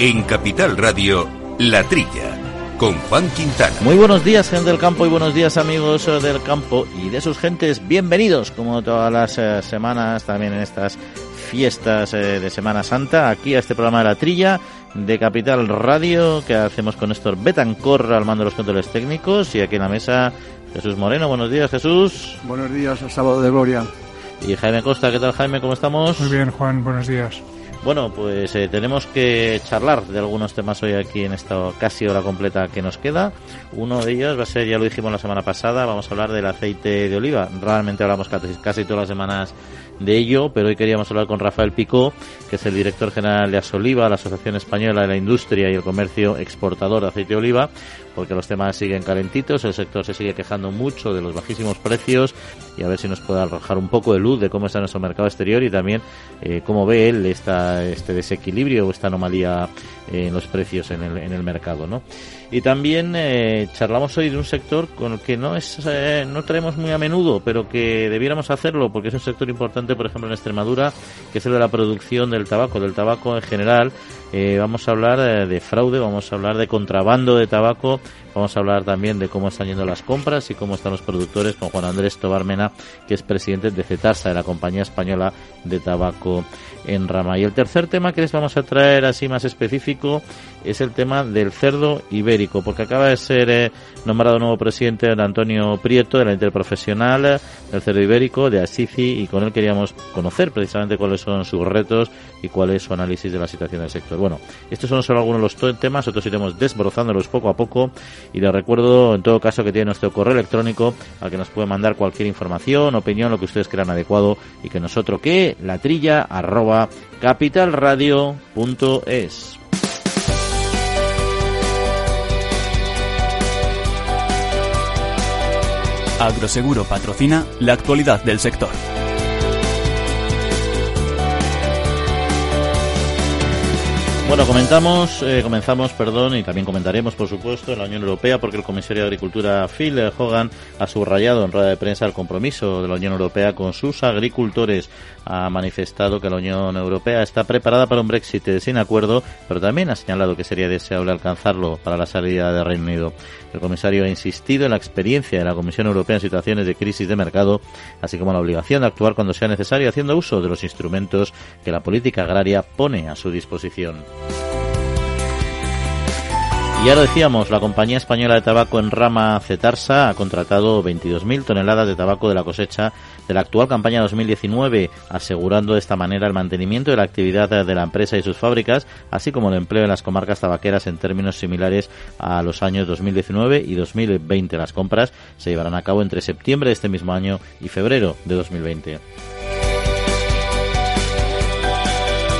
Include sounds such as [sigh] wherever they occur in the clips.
En Capital Radio, La Trilla, con Juan Quintana. Muy buenos días, gente del campo, y buenos días, amigos eh, del campo y de sus gentes. Bienvenidos, como todas las eh, semanas, también en estas fiestas eh, de Semana Santa, aquí a este programa de La Trilla de Capital Radio, que hacemos con Néstor Betancor al mando de los controles técnicos, y aquí en la mesa Jesús Moreno. Buenos días, Jesús. Buenos días, sábado de gloria. Y Jaime Costa, ¿qué tal Jaime? ¿Cómo estamos? Muy bien, Juan, buenos días. Bueno, pues eh, tenemos que charlar de algunos temas hoy aquí en esta casi hora completa que nos queda. Uno de ellos va a ser, ya lo dijimos la semana pasada, vamos a hablar del aceite de oliva. Realmente hablamos casi, todas las semanas de ello, pero hoy queríamos hablar con Rafael Picó, que es el director general de Asoliva, la Asociación Española de la Industria y el Comercio Exportador de Aceite de Oliva, porque los temas siguen calentitos, el sector se sigue quejando mucho de los bajísimos precios y a ver si nos puede arrojar un poco de luz de cómo está nuestro mercado exterior y también eh, cómo ve él esta, este desequilibrio o esta anomalía en los precios en el, en el mercado, ¿no? Y también eh, charlamos hoy de un sector con el que no es eh, no traemos muy a menudo, pero que debiéramos hacerlo porque es un sector importante, por ejemplo, en Extremadura, que es el de la producción del tabaco, del tabaco en general. Eh, vamos a hablar eh, de fraude, vamos a hablar de contrabando de tabaco, vamos a hablar también de cómo están yendo las compras y cómo están los productores con Juan Andrés Tobarmena, que es presidente de CETASA, de la compañía española de tabaco en rama. Y el tercer tema que les vamos a traer así más específico es el tema del cerdo ibérico, porque acaba de ser eh, nombrado nuevo presidente don Antonio Prieto de la Interprofesional del Cerdo Ibérico de Asici y con él queríamos conocer precisamente cuáles son sus retos y cuál es su análisis de la situación del sector. Bueno, estos son solo algunos de los temas, otros iremos desbrozándolos poco a poco y les recuerdo en todo caso que tiene nuestro correo electrónico al que nos puede mandar cualquier información, opinión, lo que ustedes crean adecuado y que nosotros que la trilla arroba capitalradio.es. Agroseguro patrocina la actualidad del sector. Bueno, comentamos, eh, comenzamos, perdón, y también comentaremos, por supuesto, en la Unión Europea, porque el comisario de Agricultura Phil Hogan ha subrayado en rueda de prensa el compromiso de la Unión Europea con sus agricultores. Ha manifestado que la Unión Europea está preparada para un Brexit sin acuerdo, pero también ha señalado que sería deseable alcanzarlo para la salida del Reino Unido. El comisario ha insistido en la experiencia de la Comisión Europea en situaciones de crisis de mercado, así como la obligación de actuar cuando sea necesario, haciendo uso de los instrumentos que la política agraria pone a su disposición. Y ahora decíamos, la compañía española de tabaco en rama Cetarsa ha contratado 22.000 toneladas de tabaco de la cosecha de la actual campaña 2019, asegurando de esta manera el mantenimiento de la actividad de la empresa y sus fábricas, así como el empleo en las comarcas tabaqueras en términos similares a los años 2019 y 2020. Las compras se llevarán a cabo entre septiembre de este mismo año y febrero de 2020.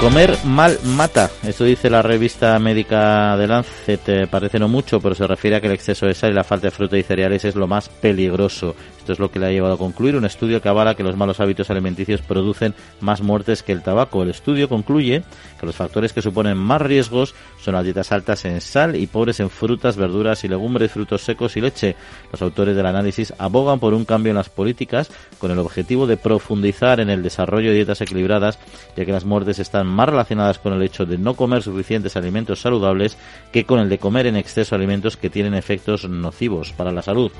Comer mal mata, esto dice la revista médica de Lancet, eh, parece no mucho, pero se refiere a que el exceso de sal y la falta de fruta y cereales es lo más peligroso. Esto es lo que le ha llevado a concluir un estudio que avala que los malos hábitos alimenticios producen más muertes que el tabaco. El estudio concluye que los factores que suponen más riesgos son las dietas altas en sal y pobres en frutas, verduras y legumbres, frutos secos y leche. Los autores del análisis abogan por un cambio en las políticas con el objetivo de profundizar en el desarrollo de dietas equilibradas, ya que las muertes están más relacionadas con el hecho de no comer suficientes alimentos saludables que con el de comer en exceso alimentos que tienen efectos nocivos para la salud.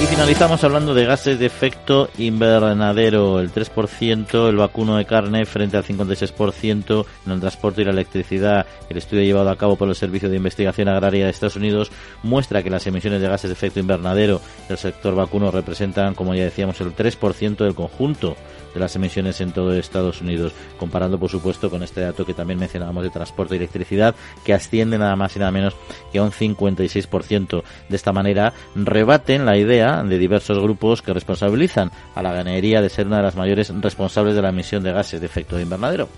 Y finalizamos hablando de gases de efecto invernadero, el 3%, el vacuno de carne frente al 56% en el transporte y la electricidad. El estudio llevado a cabo por el Servicio de Investigación Agraria de Estados Unidos muestra que las emisiones de gases de efecto invernadero del sector vacuno representan, como ya decíamos, el 3% del conjunto de las emisiones en todo Estados Unidos, comparando por supuesto con este dato que también mencionábamos de transporte y electricidad, que asciende nada más y nada menos que a un 56%. De esta manera rebaten la idea de diversos grupos que responsabilizan a la ganadería de ser una de las mayores responsables de la emisión de gases de efecto de invernadero.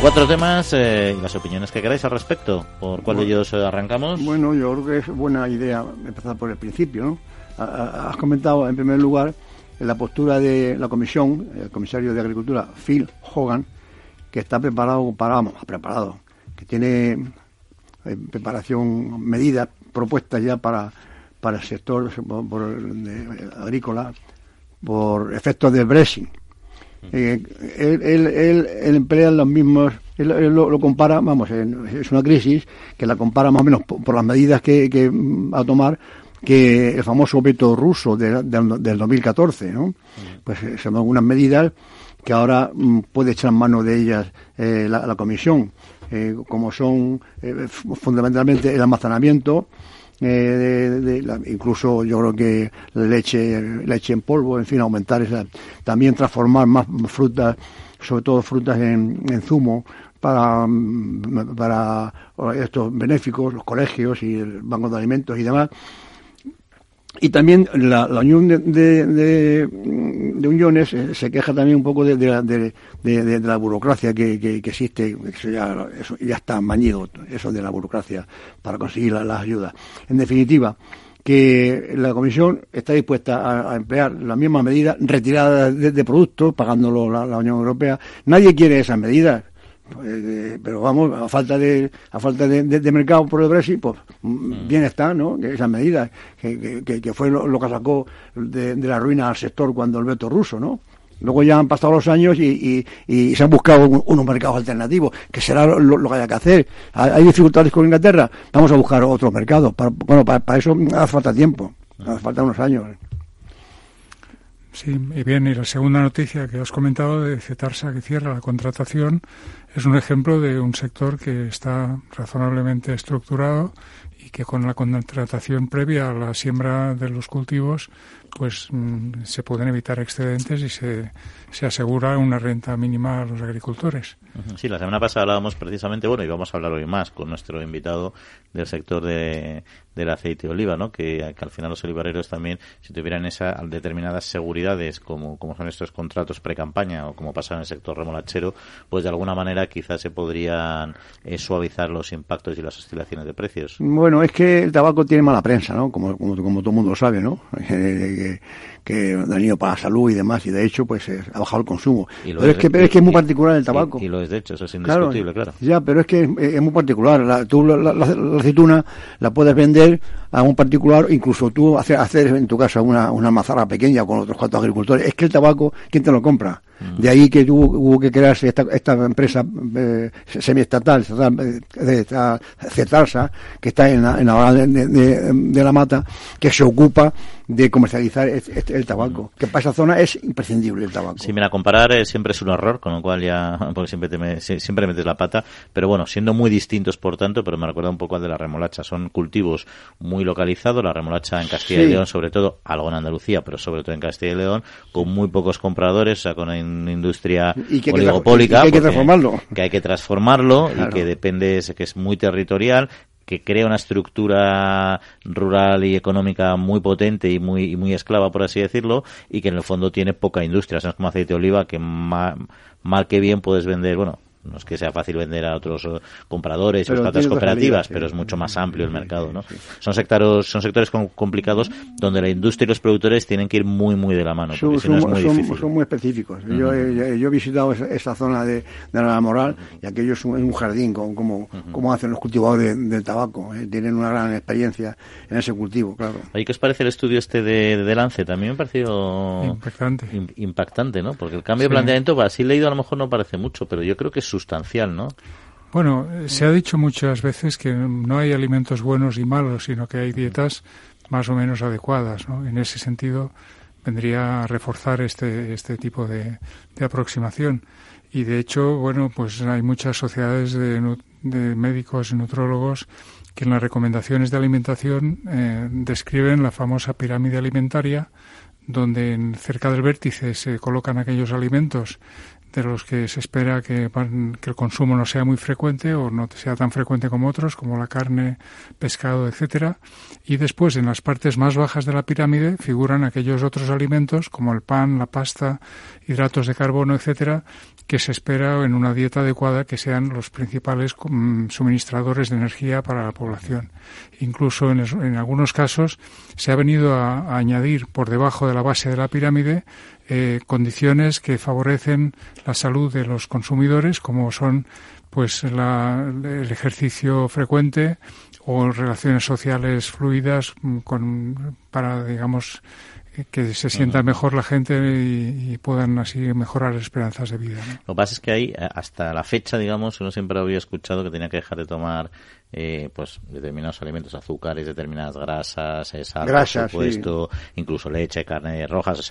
Cuatro temas eh, y las opiniones que queráis al respecto. ¿Por cuál de ellos eh, arrancamos? Bueno, yo creo que es buena idea empezar por el principio, Has comentado, en primer lugar, la postura de la comisión, el comisario de Agricultura, Phil Hogan, que está preparado para, vamos, preparado, que tiene eh, preparación, medidas propuestas ya para, para el sector por- de- agrícola por efectos del Brexit. Eh, él, él, él, emplea los mismos, él, lo, compara, vamos, es una crisis que la compara más o menos por, las medidas que, que va a tomar que el famoso veto ruso del 2014, ¿no? Pues eh, son algunas medidas que ahora mm, puede echar mano de ellas eh, la, Comisión, eh, como son fundamentalmente el almacenamiento, de, incluso yo creo que leche, leche en polvo, en fin, aumentar esa, también transformar más frutas, sobre todo frutas en, en zumo, para, mm, para estos benéficos, los colegios y el banco de alimentos y demás, y también la, Unión de, de, Uniones eh, se queja también un poco de, de la burocracia que, que, existe, eso ya, eso ya está mañido, eso de la burocracia para conseguir las ayudas. En definitiva, que la Comisión está dispuesta a, emplear las mismas medidas retiradas de, productos, pagándolo la, la Unión Europea. Nadie quiere esas medidas pues, pero vamos, a falta de a falta de, mercado por el Brexit, pues mm. bien está, ¿no? Que esas medidas, que, que, fue lo, que sacó de, la ruina al sector cuando el veto ruso, ¿no? Luego ya han pasado los años y, y, se han buscado unos mercados alternativos, que será lo, que haya que hacer. ¿Hay dificultades con Inglaterra? Vamos a buscar otros mercados. bueno, para, eso hace falta tiempo, hace falta unos años. Sí, y bien, y la segunda noticia que has comentado de Cetarsa que cierra la contratación es un ejemplo de un sector que está razonablemente estructurado y que con la contratación previa a la siembra de los cultivos pues mm, se pueden evitar excedentes y se, se asegura una renta mínima a los agricultores. Sí, la semana pasada hablábamos precisamente, bueno, y vamos a hablar hoy más con nuestro invitado del sector de, del aceite de oliva, ¿no? Que, al final los olivareros también, si tuvieran esas determinadas seguridades, como, como son estos contratos pre-campaña o como pasa en el sector remolachero, pues de alguna manera quizás se podrían eh, suavizar los impactos y las oscilaciones de precios. Bueno, es que el tabaco tiene mala prensa, ¿no? Como, como, como todo el mundo sabe, ¿no? [laughs] que, que dañino para la salud y demás, y de hecho, pues ha bajado el consumo. Pero es, que, es que es muy particular el tabaco. Y, lo es de hecho, eso es indiscutible, claro. Ya, pero es que es, muy particular. La, tú la, aceituna la puedes vender a un particular, incluso tú hacer, hacer en tu casa una, una mazara pequeña con otros cuantos agricultores. Es que el tabaco, ¿quién te lo compra? Mm. De ahí que hubo, que crearse esta, esta empresa eh, semiestatal, estatal, eh, Cetarsa, que está en la, en la de, de, de, la mata, que se ocupa de comercializar el, tabaco, que para esa zona es imprescindible el tabaco. Sí, mira, comparar eh, siempre es un error, con lo cual ya, [laughs] porque siempre, te siempre metes la pata, pero bueno, siendo muy distintos por tanto, pero me recuerda un poco al de la remolacha, son cultivos muy localizados, la remolacha en Castilla y León, sobre todo, algo en Andalucía, pero sobre todo en Castilla y León, con muy pocos compradores, o sea, con una industria oligopólica, que, hay que transformarlo. Que hay que transformarlo y que depende, que es muy territorial, que crea una estructura rural y económica muy potente y muy, muy esclava, por así decirlo, y que en el fondo tiene poca industria. O es como aceite de oliva que mal, mal que bien puedes vender, bueno, no es que sea fácil vender a otros eh, compradores y otras cooperativas, pero es mucho más amplio el mercado, ¿no? Son sectores, son sectores complicados donde la industria y los productores tienen que ir muy, muy de la mano. Son, muy específicos. yo, he, visitado esa, zona de, de, la moral y aquello es un, jardín, con, como, como hacen los cultivadores del tabaco. ¿eh? Tienen una gran experiencia en ese cultivo, claro. ¿Y qué os parece el estudio este de, de Lance? También me ha parecido impactante, impactante ¿no? Porque el cambio de planteamiento, así leído a lo mejor no parece mucho, pero yo creo que es Bueno, se ha dicho muchas veces que no hay alimentos buenos y malos, sino que hay dietas más o menos adecuadas, ¿no? En ese sentido, vendría a reforzar este, este tipo de, aproximación. Y de hecho, bueno, pues hay muchas sociedades de, médicos y nutrólogos que en las recomendaciones de alimentación eh, describen la famosa pirámide alimentaria, donde cerca del vértice se colocan aquellos alimentos de los que se espera que, que, el consumo no sea muy frecuente o no sea tan frecuente como otros, como la carne, pescado, etcétera. Y después, en las partes más bajas de la pirámide, figuran aquellos otros alimentos, como el pan, la pasta, hidratos de carbono, etcétera, que se espera en una dieta adecuada que sean los principales mm, suministradores de energía para la población. Incluso en, en algunos casos se ha venido a añadir por debajo de la base de la pirámide eh, condiciones que favorecen la salud de los consumidores, como son pues el ejercicio frecuente o relaciones sociales fluidas mm, con, para digamos que se sienta mejor la gente y, puedan así mejorar las esperanzas de vida. Lo que pasa es que ahí, hasta la fecha, digamos, uno siempre había escuchado que tenía que dejar de tomar eh, pues determinados alimentos, azúcares, determinadas grasas, eh, sal, Grasas, supuesto, incluso leche, carne rojas,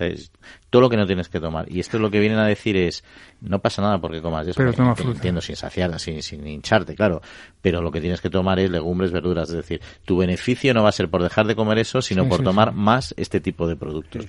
todo lo que no tienes que tomar. Y esto es lo que vienen a decir es, no pasa nada porque comas eso, pero toma entiendo, sin saciar, sin, sin hincharte, claro, pero lo que tienes que tomar es legumbres, verduras, es decir, tu beneficio no va a ser por dejar de comer eso, sino por tomar más este tipo de productos.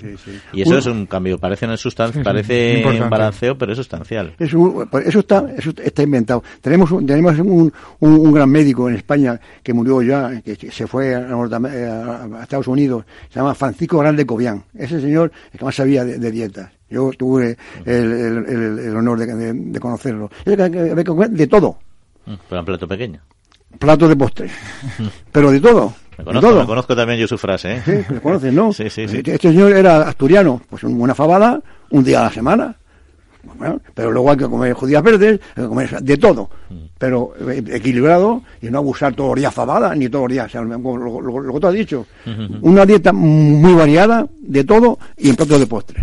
Y eso es un cambio, parece una sustancia, parece un balanceo, pero es sustancial. Eso, pues eso, está, eso está inventado. Tenemos, tenemos un, un gran médico en España que murió ya, que se fue a, Estados Unidos, se llama Francisco Grande Cobian. Ese señor es que más sabía de, dietas. Yo tuve el, honor de, conocerlo. De todo. Mm, pero un plato pequeño. Plato de postre. [laughs] Pero de todo. Me conozco, conozco también yo su frase. ¿eh? Sí, me conoces, ¿no? Sí, sí, sí. Este, este señor era asturiano, pues una fabada, un día a la semana pero luego hay que comer judías verdes, hay que comer de todo, mm. pero eh, equilibrado y no abusar todos los días fabada ni todos los días, lo, que tú has dicho. Una dieta muy variada de todo y en plato de postre.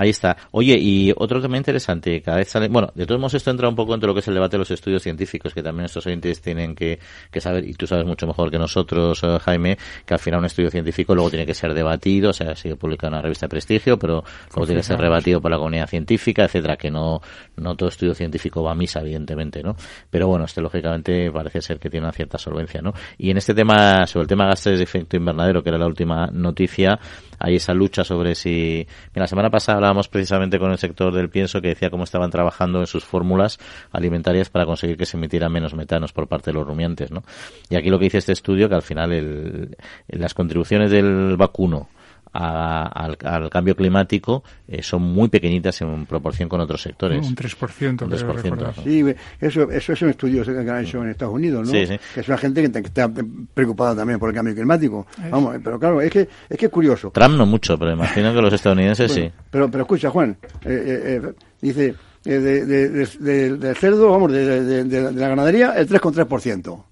Ahí está. Oye, y otro tema interesante, cada vez sale, bueno, de todos modos esto entra un poco entre lo que es el debate de los estudios científicos, que también estos oyentes tienen que, saber, y tú sabes mucho mejor que nosotros, eh, Jaime, que al final un estudio científico luego tiene que ser debatido, o sea, sigue publicado en una revista de prestigio, pero luego tiene que ser rebatido por la comunidad científica, etcétera, que no, no todo estudio científico va a misa, evidentemente, ¿no? Pero bueno, este lógicamente parece ser que tiene una cierta solvencia, ¿no? Y en este tema, sobre el tema gases de efecto invernadero, que era la última noticia, hay esa lucha sobre si, la semana pasada precisamente con el sector del pienso que decía cómo estaban trabajando en sus fórmulas alimentarias para conseguir que se emitieran menos metanos por parte de los rumiantes, ¿no? Y aquí lo que dice este estudio que al final el, las contribuciones del vacuno al, cambio climático eh, son muy pequeñitas en proporción con otros sectores. Un 3%. Un 3% Sí, eso, eso es un estudio que han hecho en Estados Unidos, ¿no? Que es una gente que está preocupada también por el cambio climático. Vamos, pero claro, es que es que es curioso. Trump no mucho, pero imagino que los estadounidenses sí. Pero, pero escucha, Juan, eh, eh, dice, del cerdo, vamos, de, la ganadería, el 3,3%.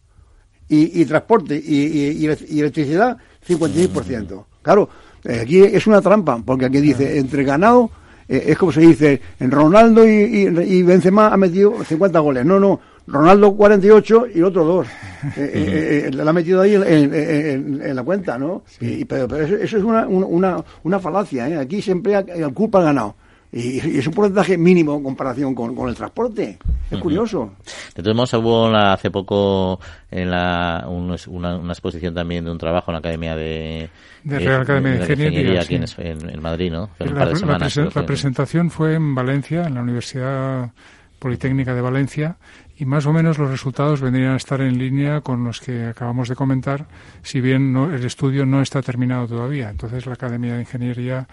Y, y transporte y, y, y electricidad, 56%. Claro, eh, aquí es una trampa, porque aquí dice, entre ganado, eh, es como se dice, en Ronaldo y, y, y, Benzema ha metido 50 goles. No, no, Ronaldo 48 y el otro 2. [laughs] Eh, la ha metido ahí en, la cuenta, ¿no? Y, pero, eso, es una, una, una falacia, ¿eh? Aquí siempre hay culpa al ganado. Y, es un porcentaje mínimo en comparación con, el transporte. Es curioso. De todos modos, hubo hace poco en la, una, exposición también de un trabajo en la Academia de, de Real Academia de, Ingeniería, aquí en, Madrid, ¿no? la, presentación fue en Valencia, en la Universidad Politécnica de Valencia, y más o menos los resultados vendrían a estar en línea con los que acabamos de comentar, si bien no, el estudio no está terminado todavía. Entonces la Academia de Ingeniería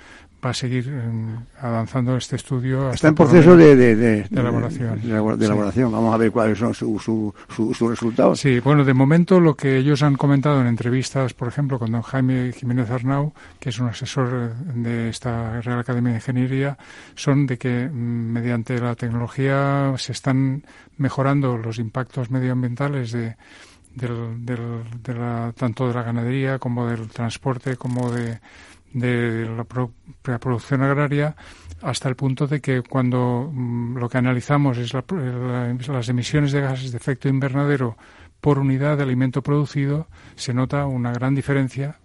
va a seguir em, avanzando este estudio. Está en proceso de, de, elaboración. De, elaboración. Vamos a ver cuáles son sus su, su, resultados. Sí, bueno, de momento lo que ellos han comentado en entrevistas, por ejemplo, con don Jaime Jiménez Arnau, que es un asesor de esta Real Academia de Ingeniería, son de que mm, mediante la tecnología se están mejorando los impactos medioambientales de, del, de la, tanto de la ganadería como del transporte como de la, producción agraria hasta el punto de que cuando mm, lo que analizamos es las emisiones de gases de efecto invernadero por unidad de alimento producido, se nota una gran diferencia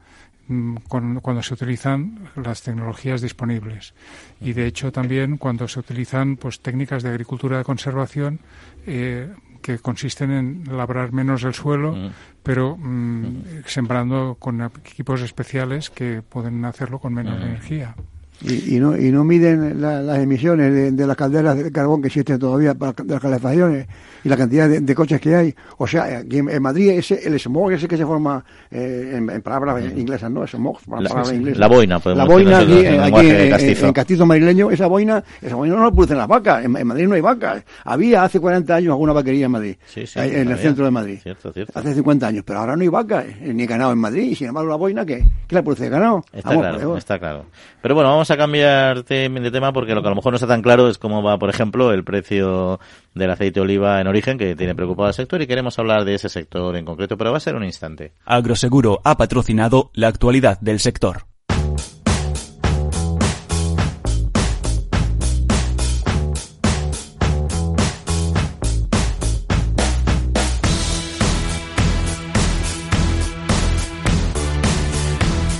cuando se utilizan las tecnologías disponibles. Y de hecho también cuando se utilizan pues técnicas de agricultura de conservación eh, que consisten en labrar menos el suelo, mm. pero mm, sembrando con equipos especiales que pueden hacerlo con menos mm. energía. Y, y, no, y no miden las emisiones de, las calderas de carbón que existen todavía para las calefacciones y la cantidad de, coches que hay. O sea, aquí en, Madrid ese, el smog ese que se forma eh, en, palabras inglesas, ¿no? Smog, palabras inglesas. La boina, podemos La boina aquí, en, castizo. madrileño, esa boina, esa boina no la producen las vacas. En, Madrid no hay vacas. Había hace 40 años alguna vaquería en Madrid, en el centro de Madrid. Cierto, cierto. Hace 50 años, pero ahora no hay vacas, eh, ni ganado en Madrid. Y sin embargo, la boina, ¿qué, ¿Qué la produce ganado? Está claro, está claro. Pero bueno, vamos a cambiar de tema porque lo que a lo mejor no está tan claro es cómo va, por ejemplo, el precio del aceite de oliva en origen que tiene preocupado al sector y queremos hablar de ese sector en concreto, pero va a ser un instante. Agroseguro ha patrocinado la actualidad del sector.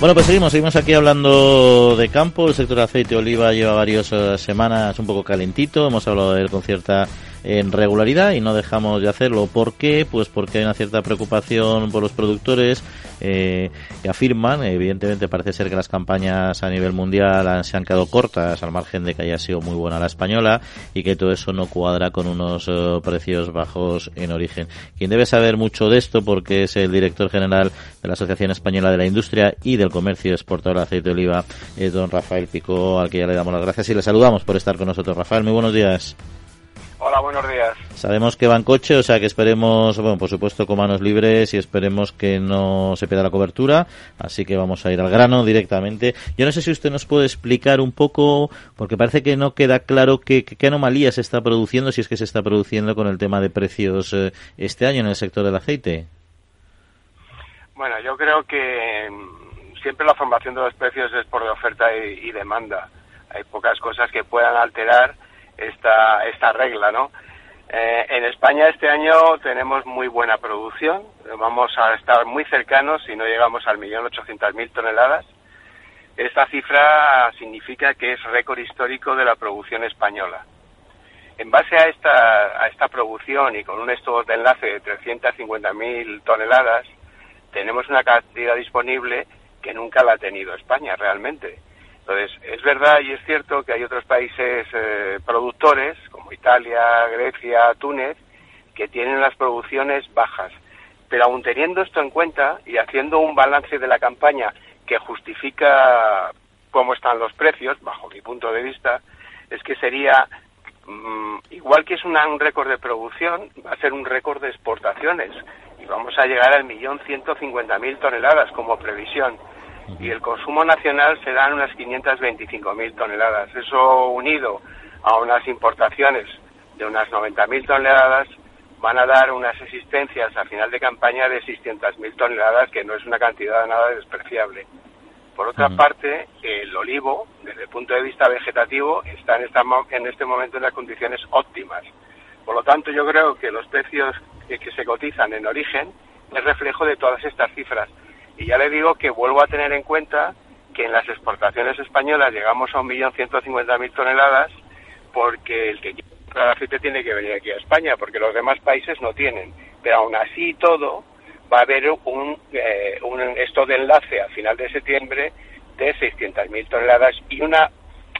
Bueno, pues seguimos, seguimos aquí hablando de campo. El sector aceite y oliva lleva varias eh, semanas un poco calentito. Hemos hablado de él con cierta en regularidad y no dejamos de hacerlo. ¿Por qué? Pues porque hay una cierta preocupación por los productores eh, que afirman, evidentemente parece ser que las campañas a nivel mundial se han quedado cortas al margen de que haya sido muy buena la española y que todo eso no cuadra con unos eh, precios bajos en origen. Quien debe saber mucho de esto porque es el director general de la Asociación Española de la Industria y del Comercio Exportador de Aceite de Oliva, es don Rafael Pico, al que ya le damos las gracias y le saludamos por estar con nosotros. Rafael, muy buenos días. Hola, buenos días. Sabemos que va en coche, o sea que esperemos, bueno, por supuesto con manos libres y esperemos que no se pierda la cobertura, así que vamos a ir al grano directamente. Yo no sé si usted nos puede explicar un poco, porque parece que no queda claro qué, anomalía se está produciendo, si es que se está produciendo con el tema de precios eh, este año en el sector del aceite. Bueno, yo creo que mm, siempre la formación de los precios es por oferta y demanda. Hay pocas cosas que puedan alterar esta, esta regla, ¿no? Eh, en España este año tenemos muy buena producción, vamos a estar muy cercanos si no llegamos al millón ochocientos mil toneladas. Esta cifra significa que es récord histórico de la producción española. En base a esta, a esta producción y con un stock de enlace de 350.000 toneladas, tenemos una cantidad disponible que nunca la ha tenido España realmente. Entonces, es verdad y es cierto que hay otros países eh, productores, como Italia, Grecia, Túnez, que tienen las producciones bajas. Pero aún teniendo esto en cuenta y haciendo un balance de la campaña que justifica cómo están los precios, bajo mi punto de vista, es que sería, mm, igual que es un récord de producción, va a ser un récord de exportaciones. Y vamos a llegar al millón ciento cincuenta mil toneladas como previsión y el consumo nacional serán unas 525.000 toneladas. Eso unido a unas importaciones de unas 90.000 toneladas van a dar unas existencias a final de campaña de 600.000 toneladas, que no es una cantidad nada despreciable. Por otra parte, el olivo, desde el punto de vista vegetativo, está en, esta, en este momento en las condiciones óptimas. Por lo tanto, yo creo que los precios que se cotizan en origen es reflejo de todas estas cifras. Y ya le digo que vuelvo a tener en cuenta que en las exportaciones españolas llegamos a 1.150.000 toneladas porque el que quiere aceite tiene que venir aquí a España, porque los demás países no tienen. Pero aún así todo, va a haber un, eh, un esto de enlace a final de septiembre de 600.000 toneladas y una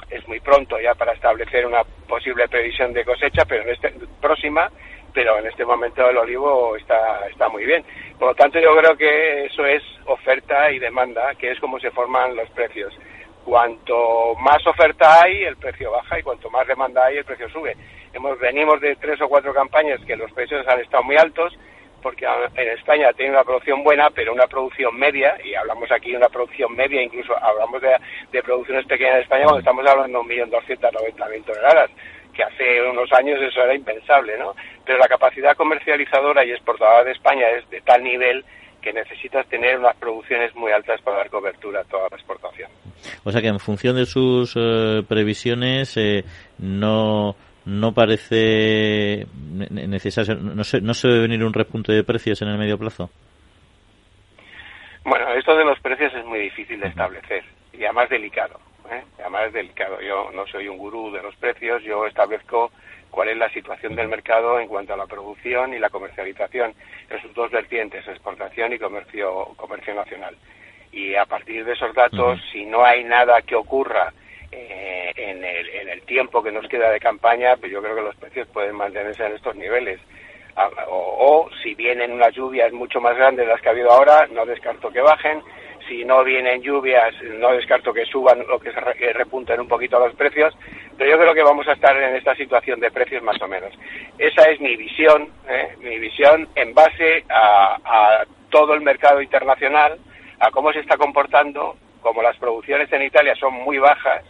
es muy pronto ya para establecer una posible previsión de cosecha, pero en este, próxima, pero en este momento el olivo está, está muy bien. Por lo tanto, yo creo que eso es oferta y demanda, que es como se forman los precios. Cuanto más oferta hay, el precio baja y cuanto más demanda hay, el precio sube. Hemos, venimos de tres o cuatro campañas que los precios han estado muy altos, porque en España tiene una producción buena, pero una producción media, y hablamos aquí de una producción media, incluso hablamos de, de producciones pequeñas en España cuando estamos hablando de 1.290.000 toneladas que hace unos años eso era impensable, ¿no? Pero la capacidad comercializadora y exportadora de España es de tal nivel que necesitas tener unas producciones muy altas para dar cobertura a toda la exportación. O sea que en función de sus eh, previsiones eh, no no parece necesario, no se, no se debe venir un repunte de precios en el medio plazo. Bueno, esto de los precios es muy difícil de establecer y además delicado. ¿Eh? además es delicado. Yo no soy un gurú de los precios, yo establezco cuál es la situación del mercado en cuanto a la producción y la comercialización en sus dos vertientes, exportación y comercio, comercio nacional. Y a partir de esos datos, si no hay nada que ocurra eh, en, el, en el tiempo que nos queda de campaña, pues yo creo que los precios pueden mantenerse en estos niveles. O, o, si vienen unas lluvias mucho más grandes de las que ha habido ahora, no descarto que bajen si no vienen lluvias, no descarto que suban o que se repunten un poquito los precios, pero yo creo que vamos a estar en esta situación de precios más o menos. Esa es mi visión, ¿eh? mi visión en base a, todo el mercado internacional, a cómo se está comportando, como las producciones en Italia son muy bajas,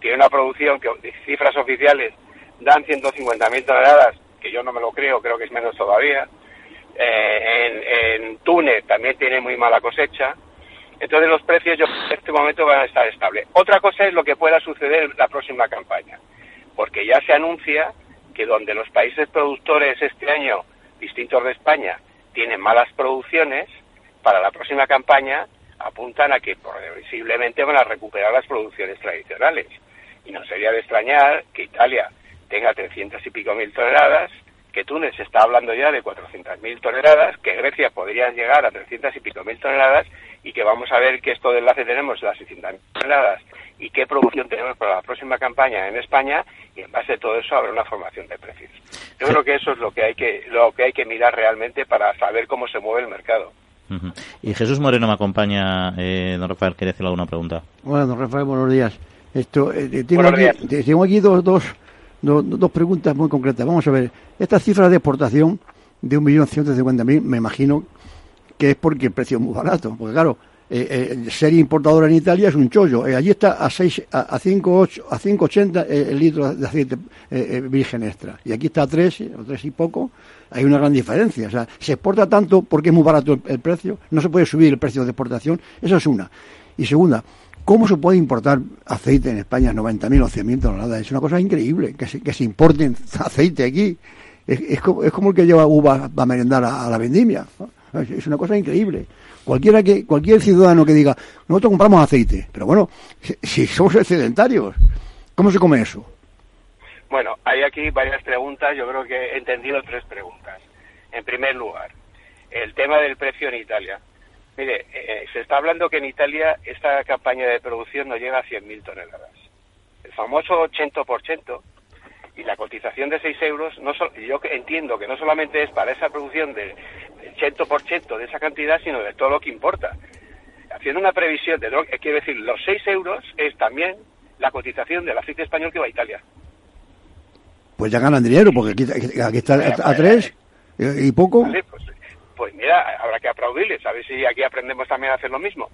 tiene una producción que cifras oficiales dan 150.000 toneladas, que yo no me lo creo, creo que es menos todavía. Eh, en, en Túnez también tiene muy mala cosecha. Entonces los precios yo en este momento van a estar estables. Otra cosa es lo que pueda suceder en la próxima campaña, porque ya se anuncia que donde los países productores este año, distintos de España, tienen malas producciones, para la próxima campaña apuntan a que previsiblemente van a recuperar las producciones tradicionales. Y no sería de extrañar que Italia tenga 300 y pico mil toneladas, que Túnez está hablando ya de 400 mil toneladas, que Grecia podría llegar a 300 y pico mil toneladas y que vamos a ver qué esto de enlace tenemos las 600 mil toneladas y qué producción tenemos para la próxima campaña en España y en base a todo eso habrá una formación de precios. Yo creo que eso es lo que hay que lo que hay que mirar realmente para saber cómo se mueve el mercado. Y Jesús Moreno me acompaña, eh, don Rafael, ¿quiere hacerle alguna pregunta? Bueno, don Rafael, buenos días. Esto, eh, tengo, aquí, tengo, aquí, dos, dos, dos, preguntas muy concretas. Vamos a ver, estas cifras de exportación de 1.150.000, me imagino que es porque el precio es muy barato. Porque claro, eh, eh, ser importadora en Italia es un chollo. Eh, allí está a, 6, a, a 5,80 el litro de aceite virgen extra. Y aquí está a 3, o 3 y poco. Hay una gran diferencia. O sea, se exporta tanto porque es muy barato el, precio. No se puede subir el precio de exportación. Eso es una. Y segunda, ¿Cómo se puede importar aceite en España 90.000 o 100.000 toneladas? Es una cosa increíble que se, que se importen [laughs] aceite aquí. Es, es, como, es como el que lleva uva a merendar a, la vendimia. Es una cosa increíble. Cualquiera que, cualquier ciudadano que diga, nosotros compramos aceite, pero bueno, si, somos excedentarios, ¿cómo se come eso? Bueno, hay aquí varias preguntas, yo creo que he entendido tres preguntas. En primer lugar, el tema del precio en Italia. Mire, eh, se está hablando que en Italia esta campaña de producción no llega a 100.000 toneladas. El famoso 80% y la cotización de 6 euros, no yo entiendo que no solamente es para esa producción del, ciento por ciento de esa cantidad, sino de todo lo que importa. Haciendo una previsión de lo que quiere decir, los 6 euros es también la cotización del aceite español que va a Italia. Pues ya ganan dinero, porque aquí, está a 3 y poco. pues, pues, mira, habrá que aplaudirles, a ver si aquí aprendemos también a hacer lo mismo.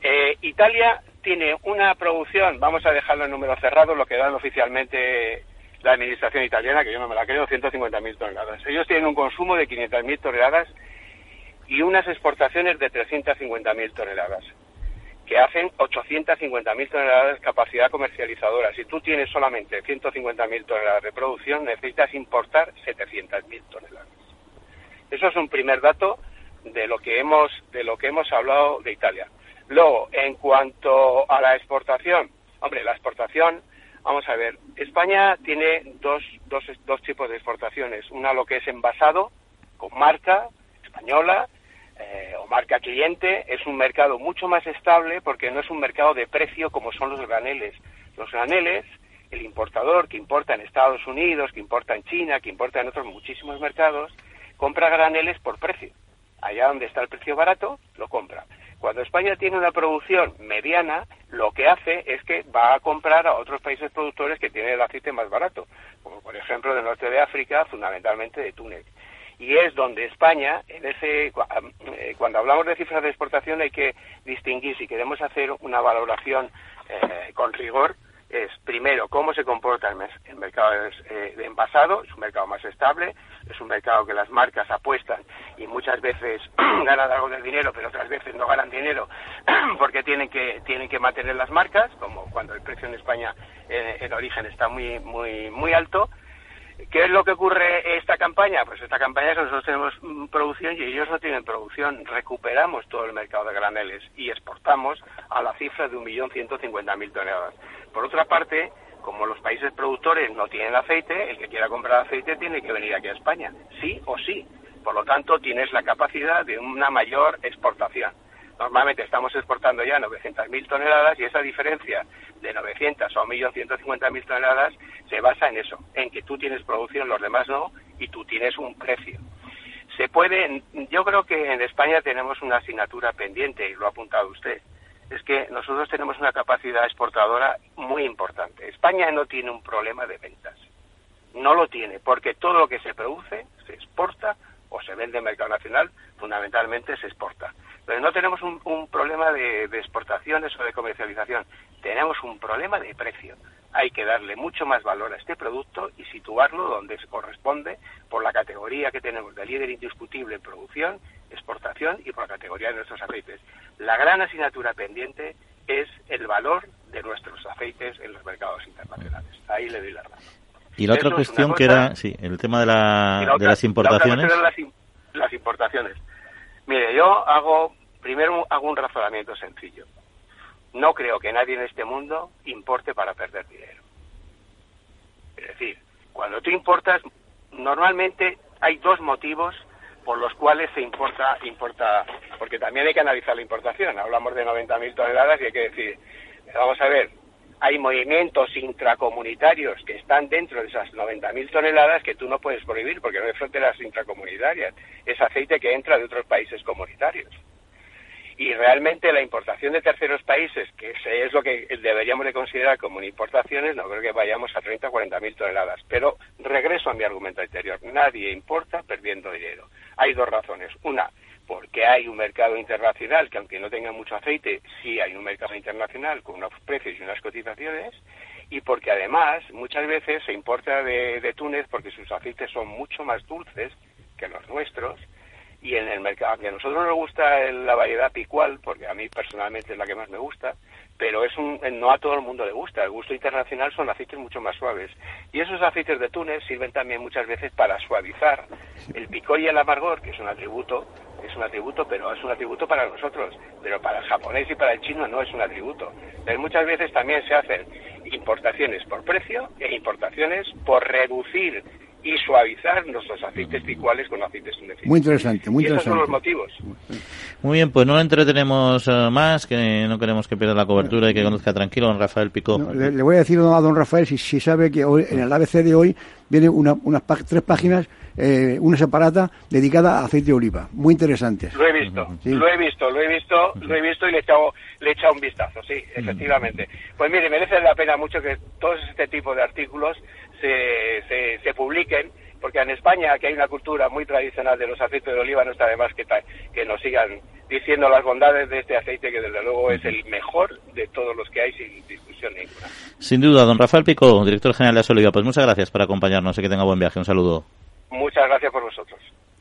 Eh, Italia tiene una producción, vamos a dejarlo en número cerrado, lo que dan oficialmente la administración italiana, que yo no me la creo, 150.000 toneladas. Ellos tienen un consumo de 500.000 toneladas y unas exportaciones de 350.000 toneladas, que hacen 850.000 toneladas de capacidad comercializadora. Si tú tienes solamente 150.000 toneladas de producción, necesitas importar 700.000 toneladas. Eso es un primer dato de lo que hemos de lo que hemos hablado de Italia. Luego, en cuanto a la exportación, hombre, la exportación Vamos a ver, España tiene dos, dos, dos tipos de exportaciones. Una lo que es envasado, con marca española eh, o marca cliente. Es un mercado mucho más estable porque no es un mercado de precio como son los graneles. Los graneles, el importador que importa en Estados Unidos, que importa en China, que importa en otros muchísimos mercados, compra graneles por precio. Allá donde está el precio barato, lo compra. Cuando España tiene una producción mediana, lo que hace es que va a comprar a otros países productores que tienen el aceite más barato, como por ejemplo del norte de África, fundamentalmente de Túnez. Y es donde España, en ese, eh, cuando hablamos de cifras de exportación hay que distinguir, si queremos hacer una valoración eh, con rigor, es primero cómo se comporta el, mercado eh, de envasado, es un mercado más estable, es un mercado que las marcas apuestan y muchas veces [clears throat] ganan algo de dinero, pero otras veces no ganan dinero [clears throat] porque tienen que tienen que mantener las marcas, como cuando el precio en España eh, en origen está muy muy muy alto. ¿Qué es lo que ocurre esta campaña? Pues esta campaña es que nosotros tenemos mm, producción y ellos no tienen producción. Recuperamos todo el mercado de graneles y exportamos a la cifra de 1.150.000 toneladas. Por otra parte, como los países productores no tienen aceite, el que quiera comprar aceite tiene que venir aquí a España, sí o sí. Por lo tanto, tienes la capacidad de una mayor exportación. Normalmente estamos exportando ya 900.000 toneladas y esa diferencia de 900 a 1.150.000 toneladas se basa en eso, en que tú tienes producción, los demás no, y tú tienes un precio. Se puede, yo creo que en España tenemos una asignatura pendiente, y lo ha apuntado usted, es que nosotros tenemos una capacidad exportadora muy importante. España no tiene un problema de ventas. No lo tiene, porque todo lo que se produce se exporta o se vende en mercado nacional, fundamentalmente se exporta. Pero no tenemos un, problema de, de, exportaciones o de comercialización, tenemos un problema de precio. Hay que darle mucho más valor a este producto y situarlo donde se corresponde por la categoría que tenemos de líder indiscutible en producción, exportación y por la categoría de nuestros aceites. La gran asignatura pendiente es el valor de nuestros aceites en los mercados internacionales. Ahí le doy la razón. Y la otra cuestión que era, sí, el tema de, la, de las importaciones. las, importaciones. Mire, yo hago Primero hago un razonamiento sencillo. No creo que nadie en este mundo importe para perder dinero. Es decir, cuando tú importas, normalmente hay dos motivos por los cuales se importa, importa, porque también hay que analizar la importación. Hablamos de 90.000 toneladas y hay que decir, vamos a ver, hay movimientos intracomunitarios que están dentro de esas 90.000 toneladas que tú no puedes prohibir porque no hay fronteras intracomunitarias. Es aceite que entra de otros países comunitarios. Y realmente la importación de terceros países, que es lo que deberíamos de considerar como importaciones, no creo que vayamos a 30 o 40.000 toneladas. Pero regreso a mi argumento anterior. Nadie importa perdiendo dinero. Hay dos razones. Una, porque hay un mercado internacional que aunque no tenga mucho aceite, sí hay un mercado internacional con unos precios y unas cotizaciones, y porque además muchas veces se importa de, de Túnez porque sus aceites son mucho más dulces que los nuestros, y en el mercado, aunque a nosotros nos gusta la variedad picual, porque a mí personalmente es la que más me gusta, pero es un, no a todo el mundo le gusta. El gusto internacional son aceites mucho más suaves. Y esos aceites de Túnez sirven también muchas veces para suavizar el picor y el amargor, que es un atributo, es un atributo, pero es un atributo para nosotros, pero para el japonés y para el chino no es un atributo. Pero muchas veces también se hacen importaciones por precio e importaciones por reducir y suavizar nuestros aceites picuales con aceites indefinidos. Muy interesante, muy y interesante. Esos son los motivos. Muy bien, pues no lo entretenemos eh, más, que no queremos que pierda la cobertura y que conduzca tranquilo don Rafael Picó. No, le, le voy a decir a don Rafael si, si sabe que hoy en el ABC de hoy viene una, unas pa- tres páginas, eh, una separata dedicada a aceite de oliva. Muy interesantes. Lo he visto, Sí. lo he visto, lo he visto, lo he visto y le he echado, le he echado un vistazo, sí, efectivamente. Pues mire, merece la pena mucho que todos este tipo de artículos se, se, se publiquen, porque en España, que hay una cultura muy tradicional de los aceites de oliva, no está de más que, que nos sigan diciendo las bondades de este aceite, que desde luego es el mejor de todos los que hay, sin discusión ninguna. Sin duda, don Rafael Picó, director general de Asoliva, pues muchas gracias por acompañarnos y que tenga buen viaje. Un saludo. Muchas gracias por vosotros.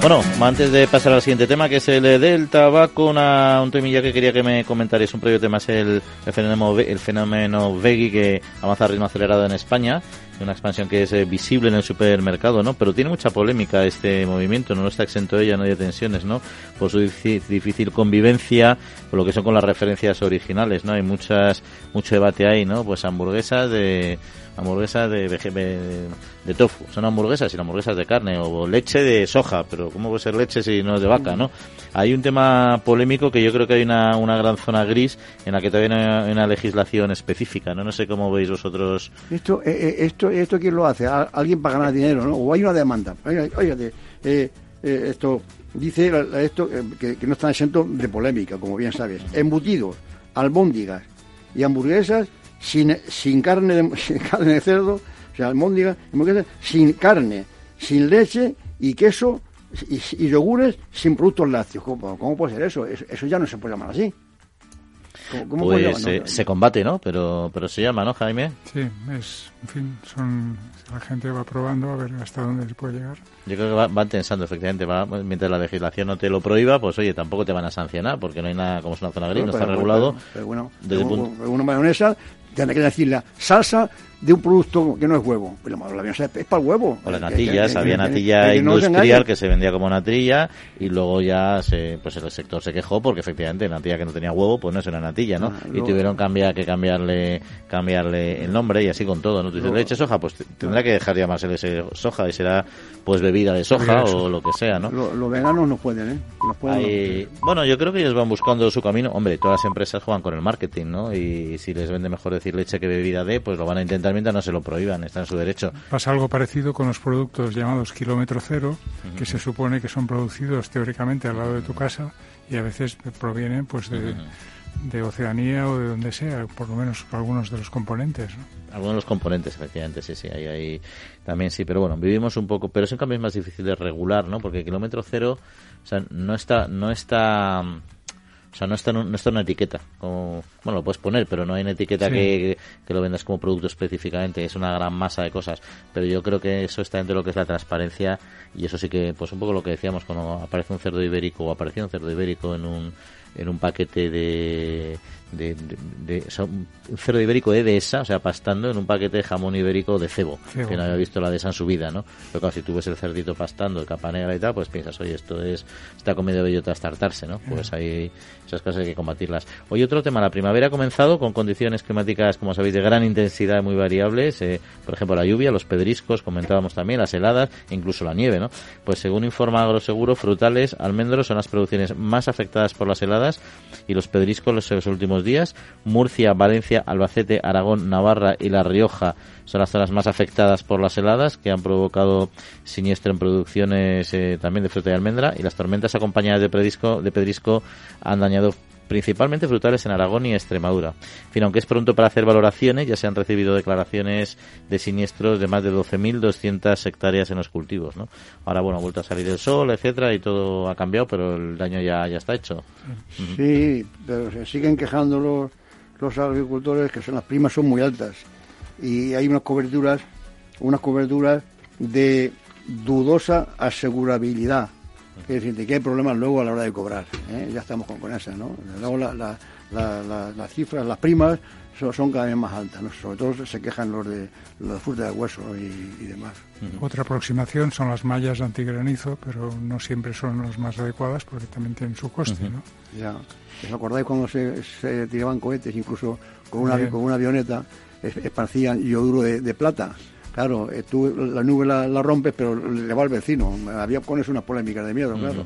Bueno, antes de pasar al siguiente tema, que es el del tabaco, una, un temilla que quería que me comentarais, un previo tema es el, fenómeno, el fenómeno veggie que avanza a ritmo acelerado en España, una expansión que es eh, visible en el supermercado, ¿no? Pero tiene mucha polémica este movimiento, no está exento de ella, no hay tensiones, ¿no? Por su difícil convivencia, por lo que son con las referencias originales, ¿no? Hay muchas, mucho debate ahí, ¿no? Pues hamburguesas de, hamburguesas de, de, de tofu, son hamburguesas y hamburguesas de carne, o leche de soja, pero ¿cómo puede ser leche si no es de vaca, no? Hay un tema polémico que yo creo que hay una, gran zona gris en la que todavía no hay una legislación específica, ¿no? No sé cómo veis vosotros. Esto, eh, eh, esto, esto quién lo hace, Al- alguien para ganar dinero, ¿no? O hay una demanda. Óigate, eh, eh, esto dice esto eh, que, que no están exentos de polémica, como bien sabes. Embutidos, albóndigas y hamburguesas sin, sin carne de, sin carne de cerdo, o sea, hamburguesas sin carne, sin leche y queso y, y yogures sin productos lácteos. ¿Cómo, cómo puede ser eso? eso? eso ya no se puede llamar así. ¿Cómo, cómo puede Pues llamar? eh, No, se combate, ¿no? Pero, pero se llama, ¿no, Jaime? Sí, es, en fin, son, la gente va probando a ver hasta dónde se puede llegar. Yo creo que va- van tensando, efectivamente. Va, mientras la legislación no te lo prohíba, pues oye, tampoco te van a sancionar, porque no hay nada, como es una zona gris, no Pero- está pero- regulado. pero- pero bueno, Desde pero punto- una mayonesa tiene que decir la salsa de un producto que no es huevo. Pero la es, para el huevo. O las natillas, había natilla no industrial que se vendía como natilla y luego ya se, pues el sector se quejó porque efectivamente natilla que no tenía huevo pues no es una natilla, ¿no? Ah, y tuvieron cambiar, que cambiarle cambiarle el nombre y así con todo, ¿no? Tú dices leche soja, pues te- tendrá que dejar de llamarse ese soja y será pues bebida de soja o lo que sea, ¿no? Lo- Los veganos no pueden, ¿eh? Los pueden, bueno, yo creo que ellos van buscando su camino. Hombre, todas las empresas juegan con el marketing, ¿no? Y si les vende mejor decir leche que bebida de, pues lo van a intentar mientras no se lo prohíban, está en su derecho. Pasa algo parecido con los productos llamados kilómetro cero, que se supone que son producidos teóricamente al lado de tu casa y a veces provienen pues de, de Oceanía o de donde sea, por lo menos algunos de los componentes. Algunos de los componentes, efectivamente, sí, sí, ahí, ahí también sí, pero bueno, vivimos un poco, pero es en cambio es más difícil de regular, ¿no? Porque kilómetro cero, o sea, no está, no está o sea, no está, no está una etiqueta. Como, bueno, lo puedes poner, pero no hay una etiqueta que, que, lo vendas como producto específicamente. Es una gran masa de cosas. Pero yo creo que eso está dentro de lo que es la transparencia. Y eso sí que, pues un poco lo que decíamos, cuando aparece un cerdo ibérico o apareció un cerdo ibérico en un, en un paquete de, de, de, un cerdo ibérico de dehesa, o sea, pastando en un paquete de jamón ibérico de cebo, que no había visto la dehesa en su vida, ¿no? Pero claro, si tú ves el cerdito pastando, de capa negra y tal, pues piensas, oye, esto es, está comido bellotas tartarse, ¿no? Pues hay esas cosas hay que combatirlas. Hoy otro tema, la primavera ha comenzado con condiciones climáticas, como sabéis, de gran intensidad muy variables, eh, por ejemplo, la lluvia, los pedriscos, comentábamos también, las heladas, incluso la nieve, ¿no? Pues según informa Agroseguro, frutales, almendros son las producciones más afectadas por las heladas y los pedriscos los últimos días. Murcia, Valencia, Albacete, Aragón, Navarra y La Rioja son las zonas más afectadas por las heladas que han provocado siniestro en producciones eh, también de fruta y almendra y las tormentas acompañadas de pedrisco, de pedrisco han dañado principalmente frutales en Aragón y Extremadura. En fin, aunque es pronto para hacer valoraciones, ya se han recibido declaraciones de siniestros de más de 12.200 hectáreas en los cultivos, ¿no? Ahora, bueno, ha vuelto a salir el sol, etcétera, y todo ha cambiado, pero el daño ya, ya está hecho. Sí, pero se siguen quejando los, los agricultores que son las primas son muy altas y hay unas coberturas, unas coberturas de dudosa asegurabilidad es decir, que hay problemas luego a la hora de cobrar. ¿eh? Ya estamos con, con esa, ¿no? Luego las cifras, las primas son, cada vez más altas, ¿no? Sobre todo se quejan los de, los de fruta de hueso y, demás. Otra aproximación son las mallas antigranizo, pero no siempre son las más adecuadas porque también tienen su coste, ¿no? Ya. ¿Os acordáis cuando se, tiraban cohetes, incluso con una, con una avioneta, esparcían yoduro de, de plata? Claro, eh, tú la nube la, rompes, pero le va al vecino. Había con eso unas polémicas de miedo, claro.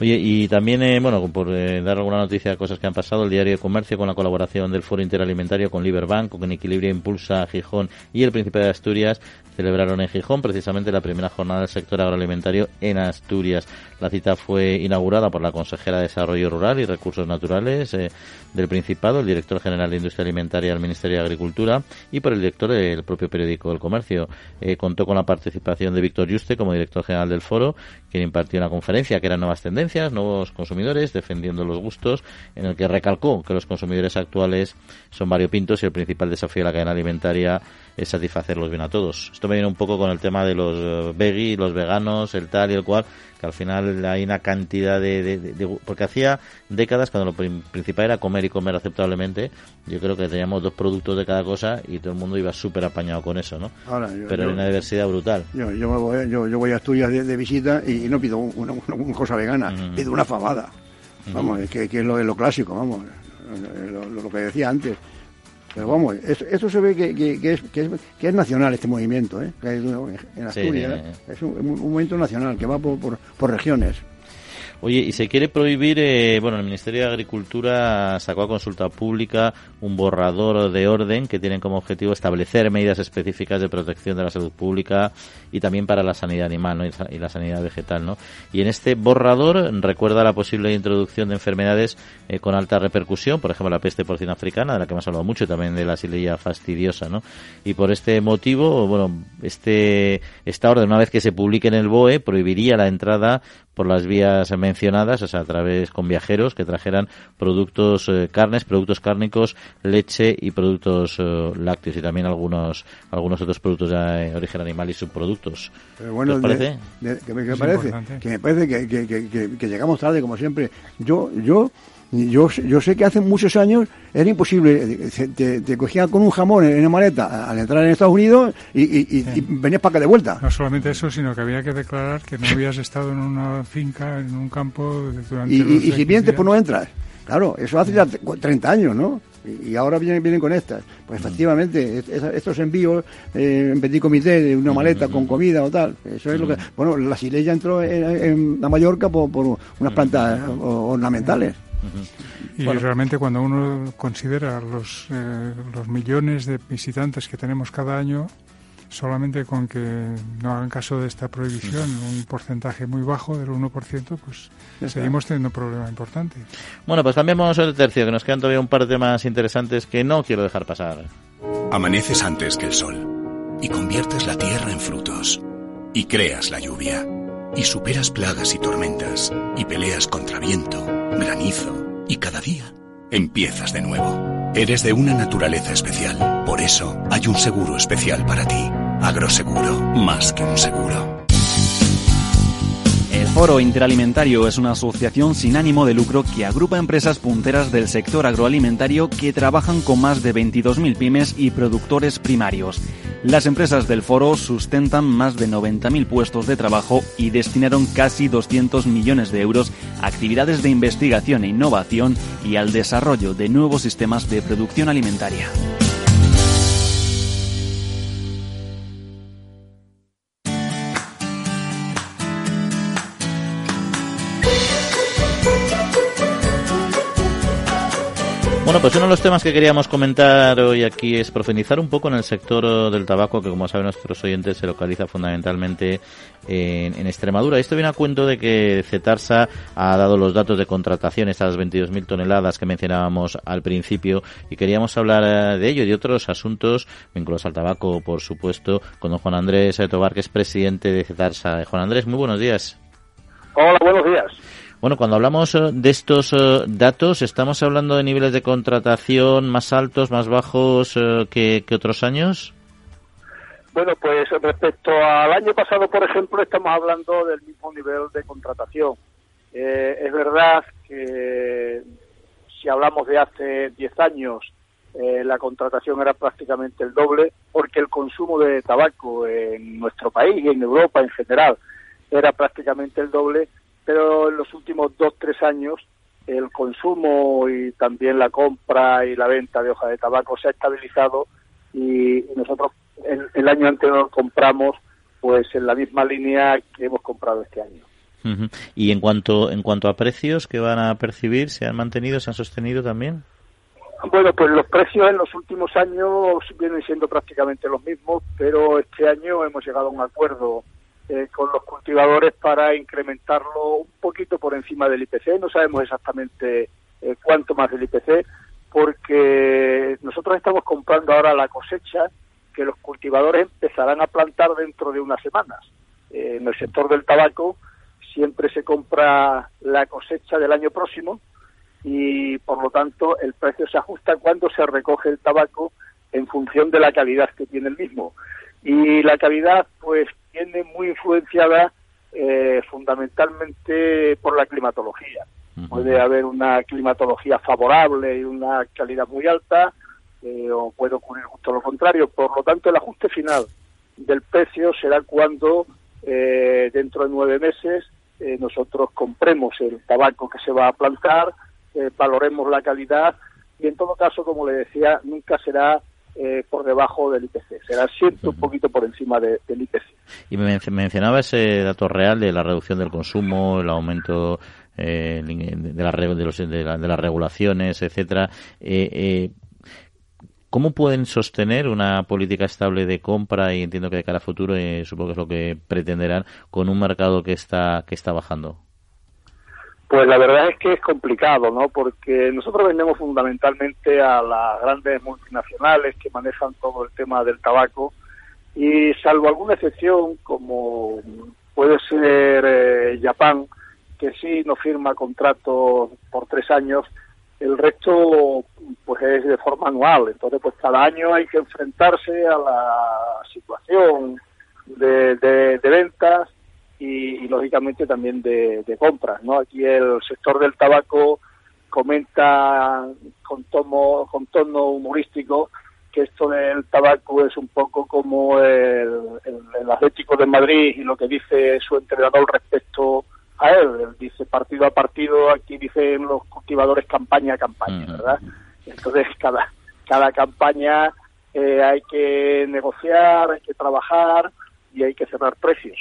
Oye, y también, eh, bueno, por eh, dar alguna noticia de cosas que han pasado, el Diario de Comercio, con la colaboración del Foro Interalimentario con Liberbank, con Equilibrio Impulsa Gijón y el Príncipe de Asturias, celebraron en Gijón precisamente la primera jornada del sector agroalimentario en Asturias. La cita fue inaugurada por la consejera de Desarrollo Rural y Recursos Naturales eh, del Principado, el director general de Industria Alimentaria del Ministerio de Agricultura y por el director del propio periódico del Comercio. Eh, contó con la participación de Víctor Yuste como director general del foro, quien impartió una conferencia que era Nuevas Tendencias, Nuevos Consumidores, defendiendo los gustos, en el que recalcó que los consumidores actuales son variopintos y el principal desafío de la cadena alimentaria es satisfacerlos bien a todos. Esto me viene un poco con el tema de los eh, veggie, los veganos, el tal y el cual, que al final hay una cantidad de, porque hacía décadas cuando lo principal era comer y comer aceptablemente, yo creo que teníamos dos productos de cada cosa y todo el mundo iba súper apañado con eso, ¿no? Pero hay una diversidad brutal. Yo, yo, voy, yo, voy a Asturias de, visita y, no pido una, cosa vegana, pido una fabada. Vamos, que, es lo, lo clásico, vamos, lo que decía antes pero vamos, eso, se ve que, que, es, que, es, nacional este movimiento, ¿eh? en Asturias. Es un, un, movimiento nacional que va por, por, por regiones. Oye, y se quiere prohibir, eh, bueno, el Ministerio de Agricultura sacó a consulta pública un borrador de orden que tiene como objetivo establecer medidas específicas de protección de la salud pública y también para la sanidad animal y la sanidad vegetal, ¿no? Y en este borrador recuerda la posible introducción de enfermedades eh, con alta repercusión, por ejemplo la peste porcina africana, de la que hemos hablado mucho, también de la sililla fastidiosa, ¿no? Y por este motivo, bueno, este esta orden, una vez que se publique en el BOE, prohibiría la entrada por las vías mencionadas, o sea, a través con viajeros que trajeran productos eh, carnes, productos cárnicos, leche y productos eh, lácteos y también algunos algunos otros productos de origen animal y subproductos. Pero bueno, parece? que, me, parece que me parece que, que, llegamos tarde como siempre. Yo yo yo, yo sé que hace muchos años era imposible, te, te cogían con un jamón en una maleta al entrar en Estados Unidos y, y, venías para acá de vuelta. No solamente eso, sino que había que declarar que no habías estado en una finca, en un campo durante Y, y si vienes, pues no entras. Claro, eso hace ya 30 años, ¿no? Y ahora vienen, vienen con estas. Pues efectivamente, estos envíos eh, en petit comité de una maleta con comida o tal, eso es lo que... Bueno, la Silesia entró en, la Mallorca por, por unas plantas ornamentales. Y realmente cuando uno considera los, eh, los millones de visitantes que tenemos cada año, solamente con que no hagan caso de esta prohibición, un porcentaje muy bajo del 1%, pues seguimos teniendo un problema importante. Bueno, pues cambiamos el tercio, que nos quedan todavía un par de temas interesantes que no quiero dejar pasar. Amaneces antes que el sol y conviertes la tierra en frutos y creas la lluvia y superas plagas y tormentas y peleas contra viento, granizo y cada día empiezas de nuevo. Eres de una naturaleza especial, por eso hay un seguro especial para ti. Agroseguro, más que un seguro. El Foro Interalimentario es una asociación sin ánimo de lucro que agrupa empresas punteras del sector agroalimentario que trabajan con más de 22.000 pymes y productores primarios. Las empresas del foro sustentan más de 90.000 puestos de trabajo y destinaron casi 200 millones de euros a actividades de investigación e innovación y al desarrollo de nuevos sistemas de producción alimentaria. Bueno, pues uno de los temas que queríamos comentar hoy aquí es profundizar un poco en el sector del tabaco, que como saben nuestros oyentes se localiza fundamentalmente en, Extremadura. Esto viene a cuento de que Cetarsa ha dado los datos de contratación, estas 22.000 toneladas que mencionábamos al principio, y queríamos hablar eh, de ello y de otros asuntos vinculados al tabaco, por supuesto, con Juan Andrés Tobar, que es presidente de Cetarsa. Juan Andrés, muy buenos días. Hola, buenos días. Bueno, cuando hablamos eh, de estos eh, datos, ¿estamos hablando de niveles de contratación más altos, más bajos eh, que, otros años? Bueno, pues respecto al año pasado, por ejemplo, estamos hablando del mismo nivel de contratación. es verdad que si hablamos de hace 10 años, la contratación era prácticamente el doble, porque el consumo de tabaco en nuestro país y en Europa en general era prácticamente el doble pero en los últimos dos, tres años el consumo y también la compra y la venta de hoja de tabaco se ha estabilizado y nosotros el, el año anterior compramos pues en la misma línea que hemos comprado este año. Y en cuanto en cuanto a precios que van a percibir, ¿se han mantenido, se han sostenido también? Bueno, pues los precios en los últimos años vienen siendo prácticamente los mismos, pero este año hemos llegado a un acuerdo eh, con los cultivadores para incrementarlo un poquito por encima del IPC. No sabemos exactamente eh, cuánto más del IPC, porque nosotros estamos comprando ahora la cosecha que los cultivadores empezarán a plantar dentro de unas semanas. Eh, en el sector del tabaco siempre se compra la cosecha del año próximo y por lo tanto el precio se ajusta cuando se recoge el tabaco en función de la calidad que tiene el mismo. Y la calidad, pues, viene muy influenciada eh, fundamentalmente por la climatología. Puede haber una climatología favorable y una calidad muy alta, eh, o puede ocurrir justo lo contrario. Por lo tanto, el ajuste final del precio será cuando, eh, dentro de nueve meses, nosotros compremos el tabaco que se va a plantar, valoremos la calidad y, en todo caso, como le decía, nunca será eh, por debajo del IPC. Será siempre un poquito por encima del IPC. Y me mencionaba ese dato real de la reducción del consumo, el aumento eh, de, la, de, las regulaciones, etcétera. Eh, ¿Cómo pueden sostener una política estable de compra y entiendo que de cara a futuro supongo que es lo que pretenderán con un mercado que está que está bajando? Pues la verdad es que es complicado, ¿no? Porque nosotros vendemos fundamentalmente a las grandes multinacionales que manejan todo el tema del tabaco y salvo alguna excepción como puede ser eh, Japón, que sí no firma contratos por tres años, el resto pues es de forma anual. Entonces pues cada año hay que enfrentarse a la situación de, de ventas y, lógicamente también de, compras. ¿no? Aquí el sector del tabaco comenta con tono, con tono humorístico que esto del tabaco es un poco como el, el, Atlético de Madrid y lo que dice su entrenador respecto a él. Él dice partido a partido, aquí dicen los cultivadores campaña a campaña, ¿verdad? Entonces cada, cada campaña eh, hay que negociar, hay que trabajar, y hay que cerrar precios.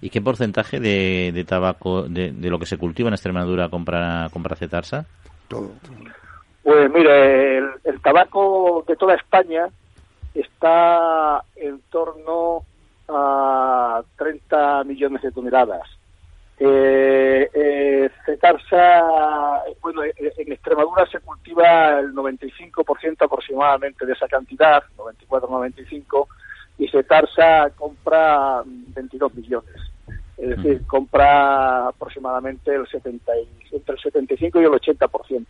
¿Y qué porcentaje de, tabaco, de, lo que se cultiva en Extremadura, compra, compra Cetarsa? Todo. Pues mire, el, tabaco de toda España está en torno a 30 millones de toneladas. Eh, eh, cetarsa, bueno, eh, en Extremadura se cultiva el 95% aproximadamente de esa cantidad, 94-95, y cetarsa compra 22 millones. Es decir, compra aproximadamente el 70 entre el 75 y el 80%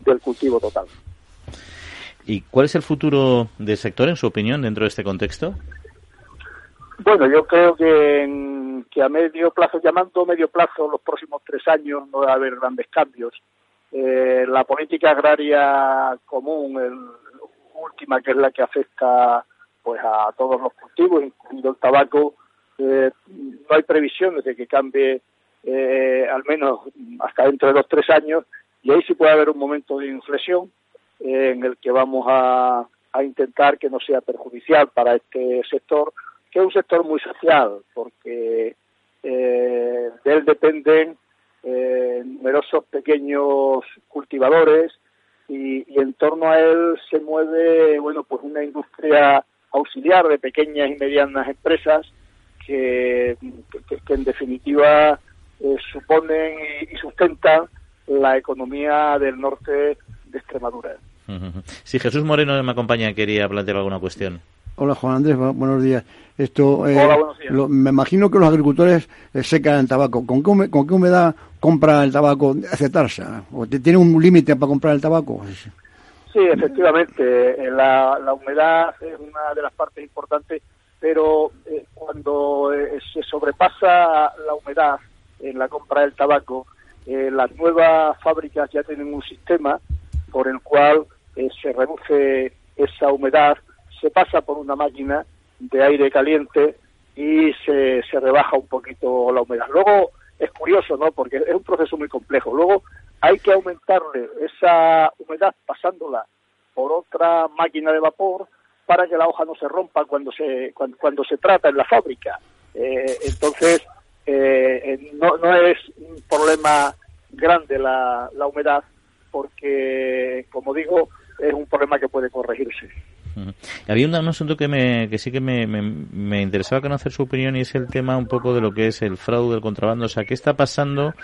del cultivo total. ¿Y cuál es el futuro del sector, en su opinión, dentro de este contexto? Bueno, yo creo que, que a medio plazo, llamando medio plazo, los próximos tres años no va a haber grandes cambios. Eh, la política agraria común, el, última, que es la que afecta pues a todos los cultivos, incluido el tabaco, eh, no hay previsiones de que cambie eh, al menos hasta dentro de los tres años y ahí sí puede haber un momento de inflexión eh, en el que vamos a, a intentar que no sea perjudicial para este sector, que es un sector muy social, porque de él dependen numerosos pequeños cultivadores y, y, en torno a él se mueve, bueno, pues una industria auxiliar de pequeñas y medianas empresas que, que, en definitiva eh, suponen y, sustentan la economía del norte de Extremadura. Si Jesús Moreno me acompaña, quería plantear alguna cuestión. Hola Juan Andrés, buenos días. Esto, eh, Hola, buenos días. me imagino que los agricultores eh, secan el tabaco. ¿Con qué, ¿Con qué humedad compra el tabaco aceptarse? ¿O tiene un límite para comprar el tabaco? Sí, efectivamente. La, la humedad es una de las partes importantes pero eh, cuando eh, se sobrepasa la humedad en la compra del tabaco, eh, las nuevas fábricas ya tienen un sistema por el cual se reduce esa humedad, se pasa por una máquina de aire caliente y se, se rebaja un poquito la humedad. Luego es curioso, ¿no? Porque es un proceso muy complejo. Luego hay que aumentarle esa humedad pasándola por otra máquina de vapor para que la hoja no se rompa cuando se cuando, se trata en la fábrica. Eh, entonces, eh, no, no es un problema grande la, la humedad, porque, como digo, es un problema que puede corregirse. Había un, asunto que, me, que sí que me, me, me, interesaba conocer su opinión y es el tema un poco de lo que es el fraude, el contrabando. O sea, ¿qué está pasando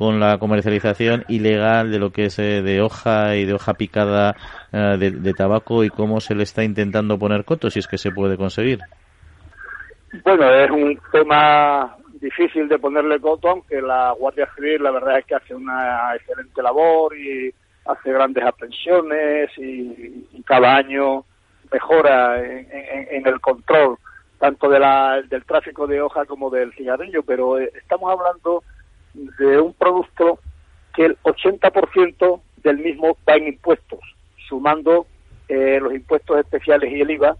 con la comercialización ilegal de lo que es eh, de hoja y de hoja picada eh, de, tabaco y cómo se le está intentando poner coto, si es que se puede conseguir. Bueno, es un tema difícil de ponerle coto, aunque la Guardia Civil la verdad es que hace una excelente labor y hace grandes aprehensiones y, cada año mejora en, el control tanto de la, del tráfico de hoja como del cigarrillo, pero eh, estamos hablando de un producto que el 80% del mismo va en impuestos, sumando eh, los impuestos especiales y el IVA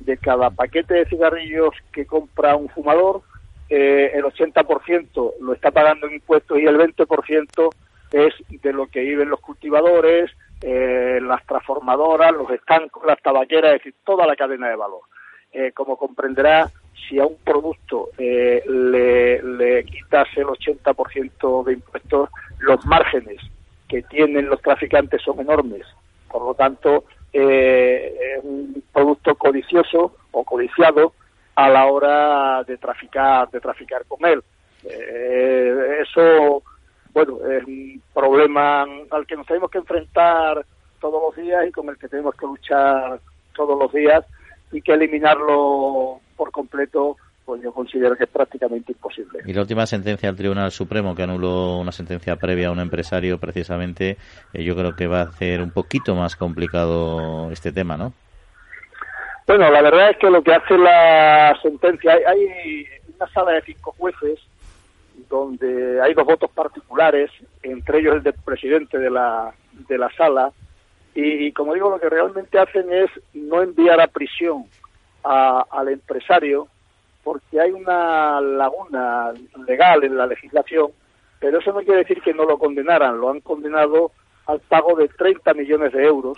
de cada paquete de cigarrillos que compra un fumador, eh, el 80% lo está pagando en impuestos y el 20% es de lo que viven los cultivadores, eh, las transformadoras, los estancos, las tabaqueras, es decir, toda la cadena de valor. como comprenderá, si a un producto eh, le, le quitas el 80% de impuestos, los márgenes que tienen los traficantes son enormes. Por lo tanto, eh, es un producto codicioso o codiciado a la hora de traficar, de traficar con él. Eh, eso, bueno, es un problema al que nos tenemos que enfrentar todos los días y con el que tenemos que luchar todos los días y que eliminarlo por completo pues yo considero que es prácticamente imposible. Y la última sentencia del Tribunal Supremo que anuló una sentencia previa a un empresario precisamente, eh, yo creo que va a hacer un poquito más complicado este tema, ¿no? Bueno, la verdad es que lo que hace la sentencia, hay, una sala de cinco jueces donde hay dos votos particulares, entre ellos el del presidente de la, de la sala, y como digo, lo que realmente hacen es no enviar a prisión al empresario porque hay una laguna legal en la legislación, pero eso no quiere decir que no lo condenaran, lo han condenado al pago de 30 millones de euros,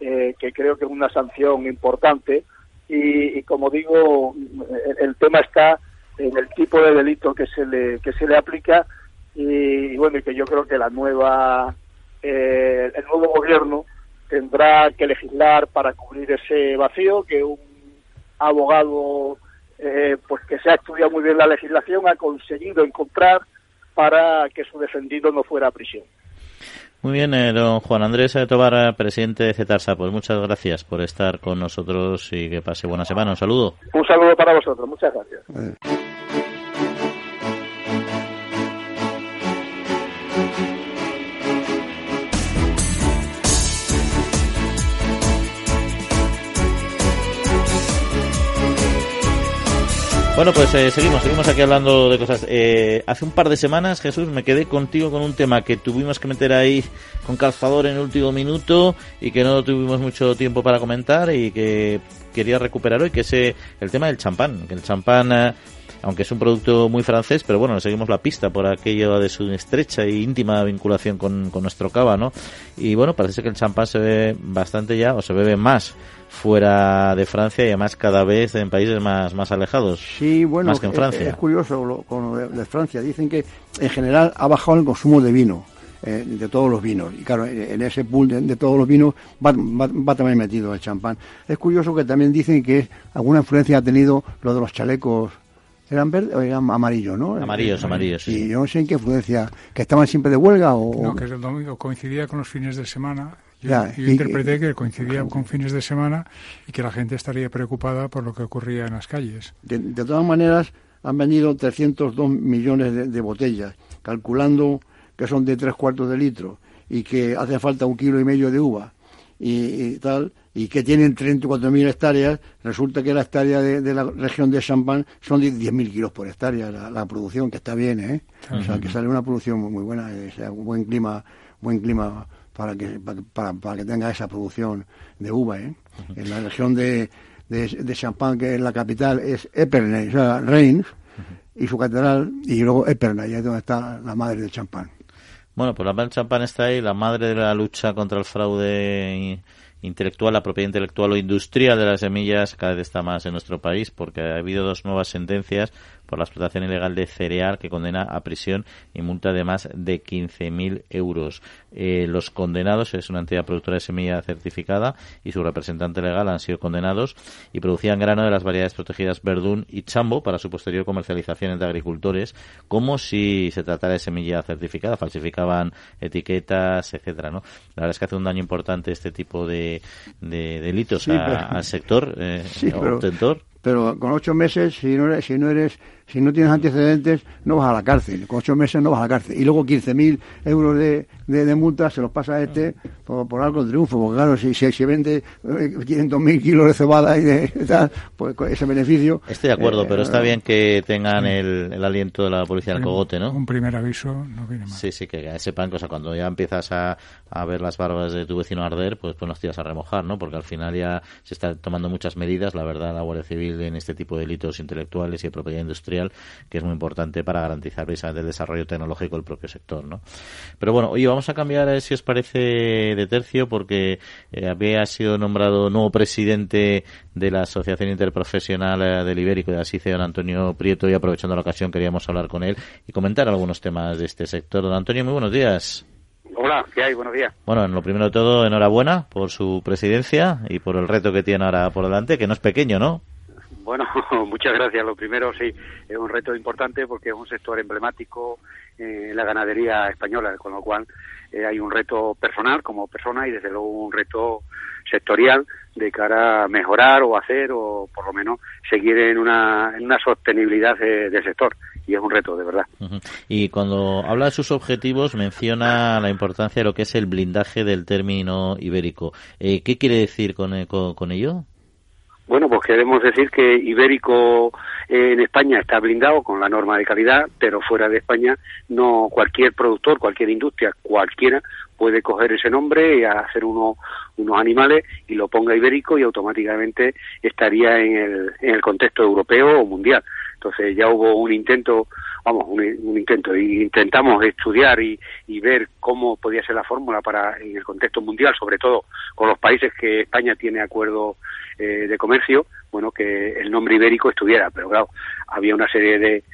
eh, que creo que es una sanción importante, y, como digo, el, tema está en el tipo de delito que se le, que se le aplica, y, bueno, y que yo creo que la nueva, eh, el nuevo gobierno tendrá que legislar para cubrir ese vacío que un abogado eh, pues que se ha estudiado muy bien la legislación ha conseguido encontrar para que su defendido no fuera a prisión. Muy bien, eh, don Juan Andrés Tobar, presidente de CETARSA, pues muchas gracias por estar con nosotros y que pase buena semana. Un saludo. Un saludo para vosotros, muchas gracias. Bueno, pues eh, seguimos, seguimos aquí hablando de cosas. Eh, hace un par de semanas, Jesús, me quedé contigo con un tema que tuvimos que meter ahí con calzador en el último minuto y que no tuvimos mucho tiempo para comentar y que quería recuperar hoy, que es eh, el tema del champán. Que el champán, aunque es un producto muy francés, pero bueno, le seguimos la pista por aquello de su estrecha e íntima vinculación con, con nuestro cava, ¿no? Y bueno, parece que el champán se ve bastante ya, o se bebe más fuera de Francia y además cada vez en países más, más alejados. Sí, bueno, más que en Francia. Es, curioso lo, con lo de, Francia. Dicen que en general ha bajado el consumo de vino. Eh, de todos los vinos. Y claro, en ese pool de, todos los vinos va, va, también metido el champán. Es curioso que también dicen que alguna influencia ha tenido lo de los chalecos eran verdes o eran amarillos, ¿no? Amarillos, amarillos, sí. Y yo no sé en qué influencia, que estaban siempre de huelga o... No, que el domingo coincidía con los fines de semana yo, interpreté que coincidía con fines de semana y que la gente estaría preocupada por lo que ocurría en las calles. De, todas maneras, han vendido 302 millones de, botellas, calculando que son de tres cuartos de litro y que hace falta un kilo y medio de uva y, tal, y que tienen 34.000 hectáreas, resulta que la hectárea de, la región de Champagne son de 10.000 kilos por hectárea, la, producción, que está bien, ¿eh? O sea, que sale una producción muy, buena, eh, sea, un buen clima, buen clima para que, para, para que tenga esa producción de uva. ¿eh? En la región de, de, Champagne, que es la capital, es Epernay, o sea, Reims, y su catedral, y luego Epernay, es donde está la madre del champán. Bueno, pues la madre del champán está ahí, la madre de la lucha contra el fraude intelectual, la propiedad intelectual o industrial de las semillas cada vez está más en nuestro país porque ha habido dos nuevas sentencias por la explotación ilegal de cereal que condena a prisión y multa de más de 15.000 euros. Eh, los condenados es una entidad productora de semilla certificada y su representante legal han sido condenados y producían grano de las variedades protegidas Verdún y Chambo para su posterior comercialización entre agricultores como si se tratara de semilla certificada, falsificaban etiquetas, etcétera, ¿no? La verdad es que hace un daño importante este tipo de, delitos al sector eh, [laughs] obtentor pero con ocho meses, si no eres, si no eres si no tienes antecedentes, no vas a la cárcel. Con ocho meses no vas a la cárcel. Y luego 15.000 euros de, de, multa se los pasa a este por, por algo de triunfo. Porque claro, si, si se vende 500.000 eh, kilos de cebada y de tal, pues ese beneficio. Estoy de acuerdo, pero está eh, bien que tengan el, el, aliento de la policía del cogote, ¿no? Un primer aviso no viene mal. Sí, sí, que sepan, o sea, cuando ya empiezas a, a ver las barbas de tu vecino arder, pues, pues nos tiras a remojar, ¿no? Porque al final ya se están tomando muchas medidas, la verdad, la Guardia Civil en este tipo de delitos intelectuales y de propiedad industrial que es muy importante para garantizar precisamente el desarrollo tecnológico del propio sector, ¿no? Pero bueno, oye, vamos a cambiar, eh, si os parece, de tercio, porque eh, había sido nombrado nuevo presidente de la Asociación Interprofesional eh, del Ibérico de Asice, don Antonio Prieto, y aprovechando la ocasión queríamos hablar con él y comentar algunos temas de este sector. Don Antonio, muy buenos días. Hola, ¿qué hay? Buenos días. Bueno, en lo primero de todo, enhorabuena por su presidencia y por el reto que tiene ahora por delante, que no es pequeño, ¿no? Bueno, [laughs] muchas gracias. Lo primero, sí, es un reto importante porque es un sector emblemático en la ganadería española, con lo cual eh, hay un reto personal como persona y desde luego un reto sectorial de cara a mejorar o hacer o por lo menos seguir en una, en una sostenibilidad del sector y es un reto de verdad. Y cuando habla de sus objetivos menciona la importancia de lo que es el blindaje del término ibérico. Eh, ¿Qué quiere decir con, eh, con ello? Bueno, pues queremos decir que Ibérico eh, en España está blindado con la norma de calidad, pero fuera de España no cualquier productor, cualquier industria, cualquiera puede coger ese nombre y hacer uno, unos animales y lo ponga ibérico y automáticamente estaría en el, en el contexto europeo o mundial. Entonces ya hubo un intento, vamos, un, intento, y intentamos estudiar y, ver cómo podía ser la fórmula para en el contexto mundial, sobre todo con los países que España tiene acuerdo eh, de comercio, bueno, que el nombre ibérico estuviera, pero claro, había una serie de,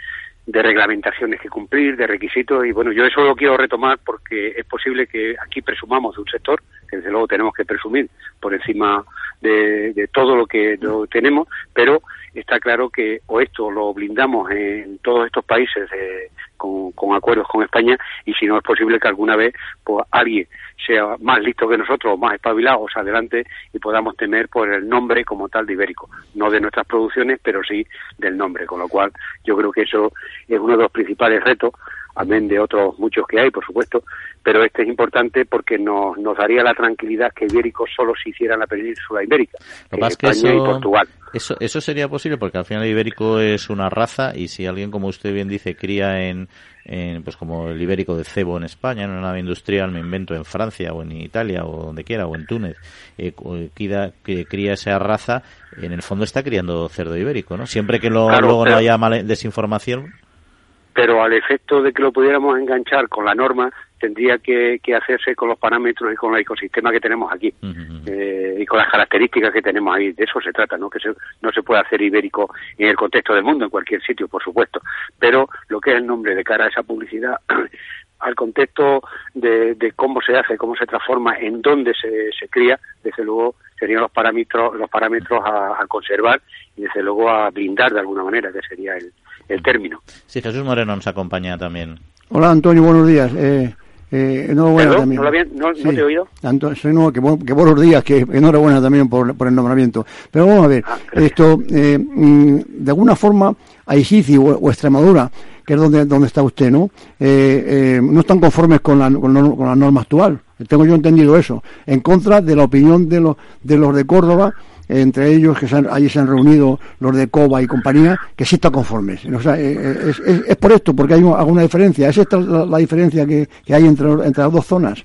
de reglamentaciones que cumplir, de requisitos, y bueno, yo eso lo quiero retomar porque es posible que aquí presumamos de un sector, que desde luego tenemos que presumir por encima de, de todo lo que lo tenemos, pero está claro que o esto lo blindamos en todos estos países eh, con, acuerdos con España y si no es posible que alguna vez pues alguien sea más listo que nosotros o más espabilado o adelante y podamos tener por el nombre como tal de Ibérico, no de nuestras producciones, pero sí del nombre, con lo cual yo creo que eso es uno de los principales retos amén de otros muchos que hay, por supuesto, pero este es importante porque nos, nos daría la tranquilidad que Ibérico solo se hiciera en la península ibérica, en España y Portugal. Eso, eso sería posible porque al final Ibérico es una raza y si alguien, como usted bien dice, cría en, pues como el ibérico de cebo en España, en una nave industrial, me invento en Francia o en Italia o donde quiera, o en Túnez, eh, que cría esa raza, en el fondo está criando cerdo ibérico, ¿no? Siempre que lo, luego no haya desinformación pero al efecto de que lo pudiéramos enganchar con la norma, tendría que, hacerse con los parámetros y con el ecosistema que tenemos aquí eh, y con las características que tenemos ahí. De eso se trata, ¿no? Que no se puede hacer ibérico en el contexto del mundo, en cualquier sitio, por supuesto. Pero lo que es el nombre de cara a esa publicidad, [clears throat] al contexto de, cómo se hace, cómo se transforma, en dónde se, se cría, desde luego serían los parámetros, los parámetros a conservar y desde luego a blindar de alguna manera, que sería el, el término. Sí, Jesús Moreno nos acompaña también. Hola Antonio, buenos días. Eh, eh, enhorabuena también. ¿No, bien? ¿No, te he oído? Antonio, que, que, buenos días, que enhorabuena también por, por el nombramiento. Pero vamos a ver, ah, esto, eh, mm, de alguna forma, a Isici o, Extremadura, que es donde, donde está usted, ¿no? Eh, eh, no están conformes con la, con, con la norma actual. Tengo yo entendido eso. En contra de la opinión de los, de los de Córdoba, entre ellos que se allí se han reunido los de COBA y compañía, que sí están conformes. O sea, eh, eh, es, es, por esto, porque hay alguna diferencia. ¿Es esta la, diferencia que, que hay entre, entre las dos zonas?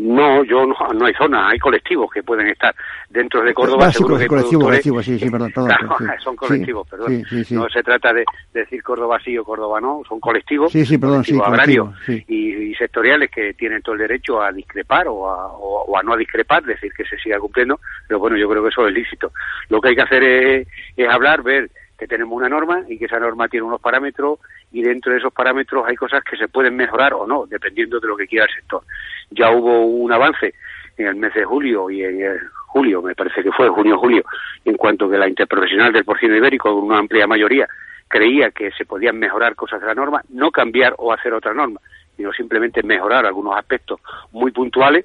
No, yo no, no hay zona, hay colectivos que pueden estar dentro de Córdoba. Ah, seguro que colectivos, sí, sí, perdón, [laughs] son colectivos, perdón. no se trata de decir Córdoba sí o Córdoba no, son colectivos, sí, sí, perdón, agrarios y, sectoriales que tienen todo el derecho a discrepar o a, o, a no a discrepar, decir que se siga cumpliendo, pero bueno, yo creo que eso es lícito. Lo que hay que hacer es, es hablar, ver que tenemos una norma y que esa norma tiene unos parámetros y dentro de esos parámetros hay cosas que se pueden mejorar o no, dependiendo de lo que quiera el sector. Ya hubo un avance en el mes de julio y en julio, me parece que fue junio-julio, en cuanto que la interprofesional del porcino ibérico, una amplia mayoría, creía que se podían mejorar cosas de la norma, no cambiar o hacer otra norma, sino simplemente mejorar algunos aspectos muy puntuales,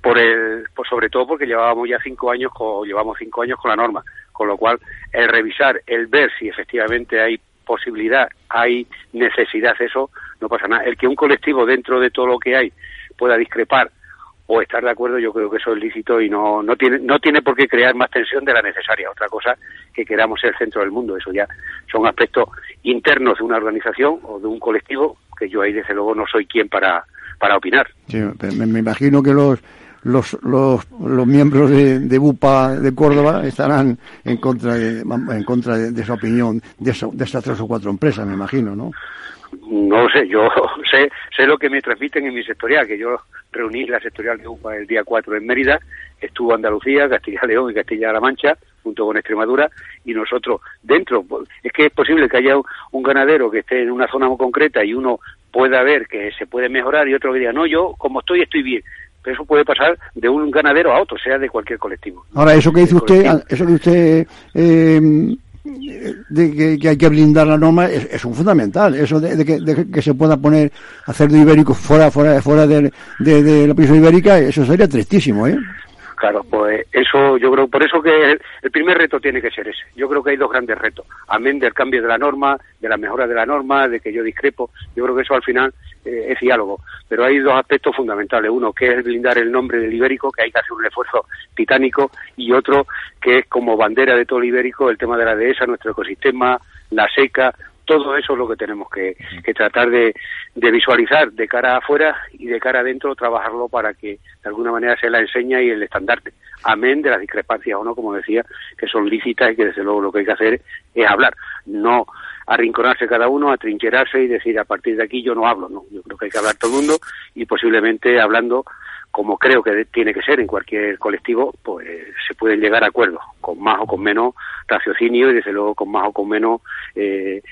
por el, por sobre todo porque llevábamos ya cinco años con, llevamos cinco años con la norma, con lo cual el revisar, el ver si efectivamente hay posibilidad, hay necesidad eso, no pasa nada. El que un colectivo dentro de todo lo que hay pueda discrepar o estar de acuerdo, yo creo que eso es lícito y no, no, tiene, no tiene por qué crear más tensión de la necesaria. Otra cosa que queramos ser centro del mundo, eso ya son aspectos internos de una organización o de un colectivo que yo ahí desde luego no soy quien para, para opinar. Me imagino que los los, los, los miembros de, de, BUPA de Córdoba estarán en contra de, en contra de, esa opinión de, eso, de esas tres o cuatro empresas, me imagino, ¿no? No sé, yo [laughs] sé, sé lo que me transmiten en mi sectorial, que yo reuní la sectorial de UPA el día 4 en Mérida, estuvo Andalucía, Castilla-León y Castilla-La Mancha, junto con Extremadura, y nosotros dentro, es que es posible que haya un ganadero que esté en una zona muy concreta y uno pueda ver que se puede mejorar y otro que diga, no, yo como estoy, estoy bien eso puede pasar de un ganadero a otro, sea de cualquier colectivo. Ahora, eso que dice usted, eso que usted eh, de que, hay que blindar la norma es, un fundamental. Eso de, que, se pueda poner hacer de ibérico fuera fuera fuera de, de, la prisión ibérica, eso sería tristísimo, ¿eh? Claro, pues eso yo creo, por eso que el, primer reto tiene que ser ese. Yo creo que hay dos grandes retos. Amén del cambio de la norma, de la mejora de la norma, de que yo discrepo. Yo creo que eso al final eh, es diálogo. Pero hay dos aspectos fundamentales. Uno, que es blindar el nombre del ibérico, que hay que hacer un esfuerzo titánico. Y otro, que es como bandera de todo el ibérico, el tema de la dehesa, nuestro ecosistema, la seca, todo eso es lo que tenemos que, tratar de, visualizar de cara afuera y de cara adentro, trabajarlo para que de alguna manera sea la enseña y el estandarte. Amén de las discrepancias o no, como decía, que son lícitas y que desde luego lo que hay que hacer es hablar, no arrinconarse cada uno, atrincherarse y decir a partir de aquí yo no hablo, no. Yo creo que hay que hablar todo el mundo y posiblemente hablando como creo que tiene que ser en cualquier colectivo, pues se pueden llegar a acuerdos, con más o con menos raciocinio y desde luego con más o con menos, eh,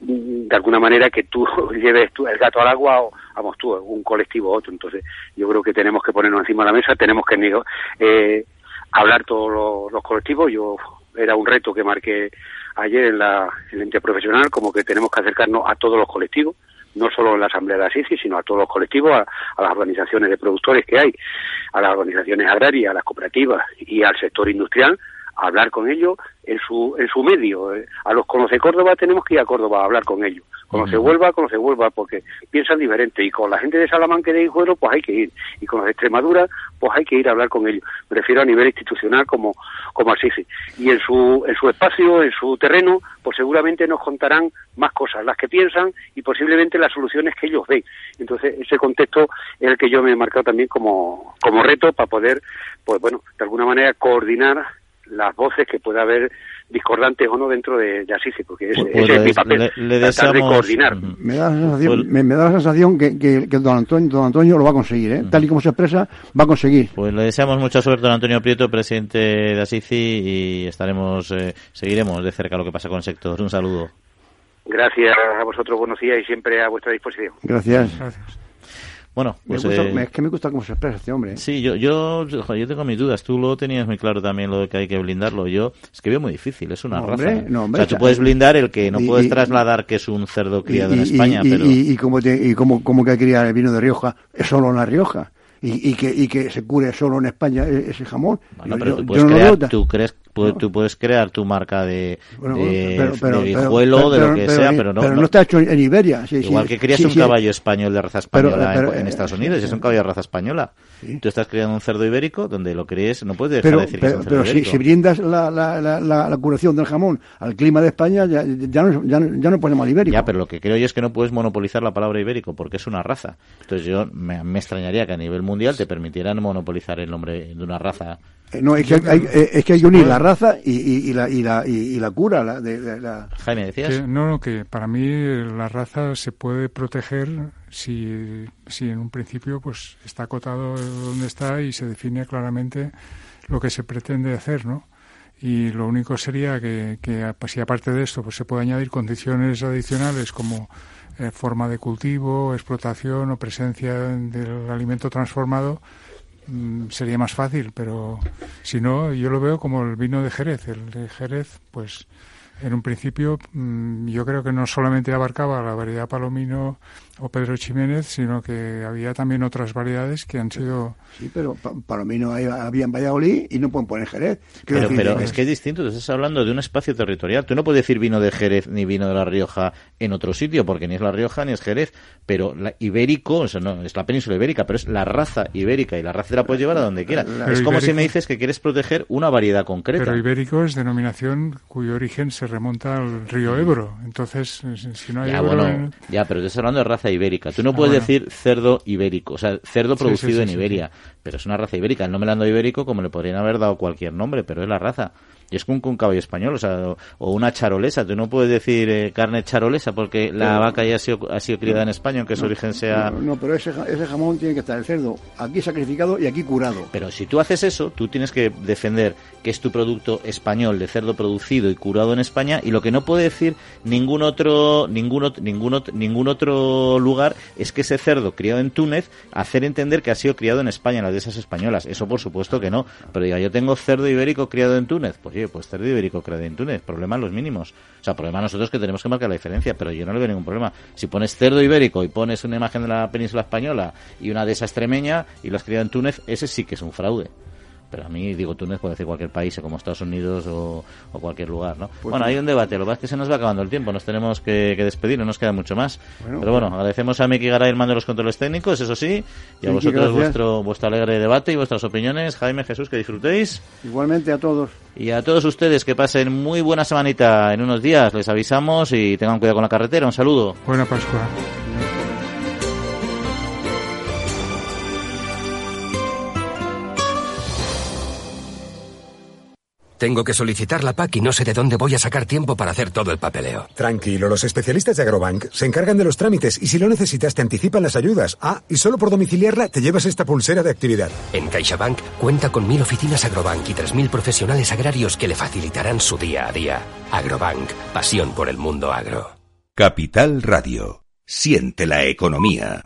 de alguna manera que tú [laughs] lleves tú, el gato al agua o, vamos tú, un colectivo a otro. Entonces yo creo que tenemos que ponernos encima de la mesa, tenemos que eh, hablar todos los, colectivos. Yo era un reto que marqué ayer en la, en la interprofesional, como que tenemos que acercarnos a todos los colectivos no solo en la Asamblea de Asisi, sino a todos los colectivos, a, las organizaciones de productores que hay, a las organizaciones agrarias, a las cooperativas y al sector industrial, a hablar con ellos en su, en su medio. Eh, a los Conoce Córdoba tenemos que ir a Córdoba a hablar con ellos. Conoce Huelva, Conoce Huelva, porque piensan diferente. Y con la gente de Salamanca y de Hijuelo, pues hay que ir. Y con los de Extremadura, pues hay que ir a hablar con ellos. Me refiero a nivel institucional como, como Asisi. Y en su, en su espacio, en su terreno, pues seguramente nos contarán más cosas, las que piensan y posiblemente las soluciones que ellos ven. Entonces, ese contexto es el que yo me he marcado también como, como reto para poder, pues bueno, de alguna manera coordinar las voces que pueda haber discordantes o no dentro de, de Asisi, porque ese, pues, es mi papel, le, tratar de coordinar. Me da la sensación, pues me, da la sensación que, que, don, Antonio, don Antonio lo va a conseguir, ¿eh? tal y como se expresa, va a conseguir. Pues le deseamos mucha suerte a don Antonio Prieto, presidente de Asisi, y estaremos, eh, seguiremos de cerca lo que pasa con el sector. Un saludo. Gracias a vosotros, buenos días y siempre a vuestra disposición. Gracias. Gracias. Bueno, pues, eh, es que me gusta cómo se expresa este hombre. ¿eh? Sí, yo, yo, yo tengo mis dudas. Tú lo tenías muy claro también, lo de que hay que blindarlo. Yo, es que veo muy difícil, es una raza. o sea, tú puedes blindar el que no puedes trasladar que es un cerdo criado en España, pero... Y, cómo, y cómo, cómo que criar el vino de Rioja es solo en La Rioja. Y, y, que, y que se cure solo en España e, ese jamón. Bueno, pero tú, puedes crear, tú crees tú puedes crear tu marca de, de, vijuelo, de lo que sea, pero no, pero no, está hecho en Iberia. igual que crías un caballo español de raza española en, Estados Unidos, es un caballo de raza española. Tú estás criando un cerdo ibérico donde lo crees, no puedes dejar de decir que es un cerdo ibérico. si, brindas la, la, la, la, curación del jamón al clima de España, ya, ya, no, ya, ya no ponemos ibérico. Ya, pero lo que creo yo es que no puedes monopolizar la palabra ibérico porque es una raza. Entonces yo me, me extrañaría que a nivel mundial te permitieran monopolizar el nombre de una raza eh, no, es que hay, eh, es que hay que unir la raza y, y, la, y, la, y, la cura. La, de, la... Jaime, ¿decías? no, no, que para mí la raza se puede proteger si, si en un principio pues está acotado donde está y se define claramente lo que se pretende hacer, ¿no? Y lo único sería que, que si aparte de esto pues se puede añadir condiciones adicionales como eh, forma de cultivo, explotación o presencia del alimento transformado, sería más fácil, pero si no, yo lo veo como el vino de Jerez. El de Jerez, pues en un principio mm, yo creo que no solamente abarcaba la variedad Palomino o Pedro Ximénez, sino que había también otras variedades que han sido... Sí, pero Palomino había en Valladolid y no pueden poner Jerez. Pero, pero es que es distinto, tú estás hablando de un espacio territorial. Tú no puedes decir vino de Jerez ni vino de La Rioja en otro sitio, porque ni es La Rioja ni es Jerez. Pero la ibérico, eso no, es la península ibérica, pero es la raza ibérica y la raza te la puedes llevar a donde quieras. Es como si me dices que quieres proteger una variedad concreta. Pero ibérico es denominación cuyo origen se remonta al río Ebro. Entonces, si no hay ya, Ebro Ya, pero estás hablando de raza ibérica. Tú no ah, puedes decir cerdo ibérico, o sea, cerdo producido en Iberia, pero es una raza ibérica. El nombre le ibérico como le podrían haber dado cualquier nombre, pero es la raza. Y es como un caballo español, o sea, o una charolesa. Tú no puedes decir eh, carne charolesa porque la vaca ya ha sido, ha sido criada en España, aunque su origen sea... No, pero ese, ese jamón tiene que estar el cerdo aquí sacrificado y aquí curado. Pero si tú haces eso, tú tienes que defender que es tu producto español de cerdo producido y curado en España y lo que no puede decir ningún otro ningún, ningún, ningún otro lugar es que ese cerdo criado en Túnez hacer entender que ha sido criado en España en las dehesas españolas. Eso por supuesto que no. Pero diga, yo tengo cerdo ibérico criado en Túnez. Pues pues cerdo ibérico creado en Túnez, problemas los mínimos. O sea, problema nosotros que tenemos que marcar la diferencia, pero yo no le veo ningún problema. Si pones cerdo ibérico y pones una imagen de la península española y una de esa extremeña y lo has criado en Túnez, ese sí que es un fraude pero a mí digo Túnez puede decir cualquier país como Estados Unidos o, cualquier lugar no pues bueno hay un debate lo que pasa es que se nos va acabando el tiempo nos tenemos que, despedir no nos queda mucho más. Pero bueno agradecemos a Miki Garay el mando de los controles técnicos eso sí y a vosotros vuestro vuestro alegre debate y vuestras opiniones. Jaime Jesús que disfrutéis. Igualmente a todos. Y a todos ustedes que pasen muy buena semanita en unos días les avisamos y tengan cuidado con la carretera. Un saludo. Buena Pascua Tengo que solicitar la PAC y no sé de dónde voy a sacar tiempo para hacer todo el papeleo. Tranquilo, los especialistas de Agrobank se encargan de los trámites y si lo necesitas te anticipan las ayudas. Ah, y solo por domiciliarla te llevas esta pulsera de actividad. En CaixaBank cuenta con mil oficinas Agrobank y tres mil profesionales agrarios que le facilitarán su día a día. Agrobank, pasión por el mundo agro. Capital Radio. Siente la economía.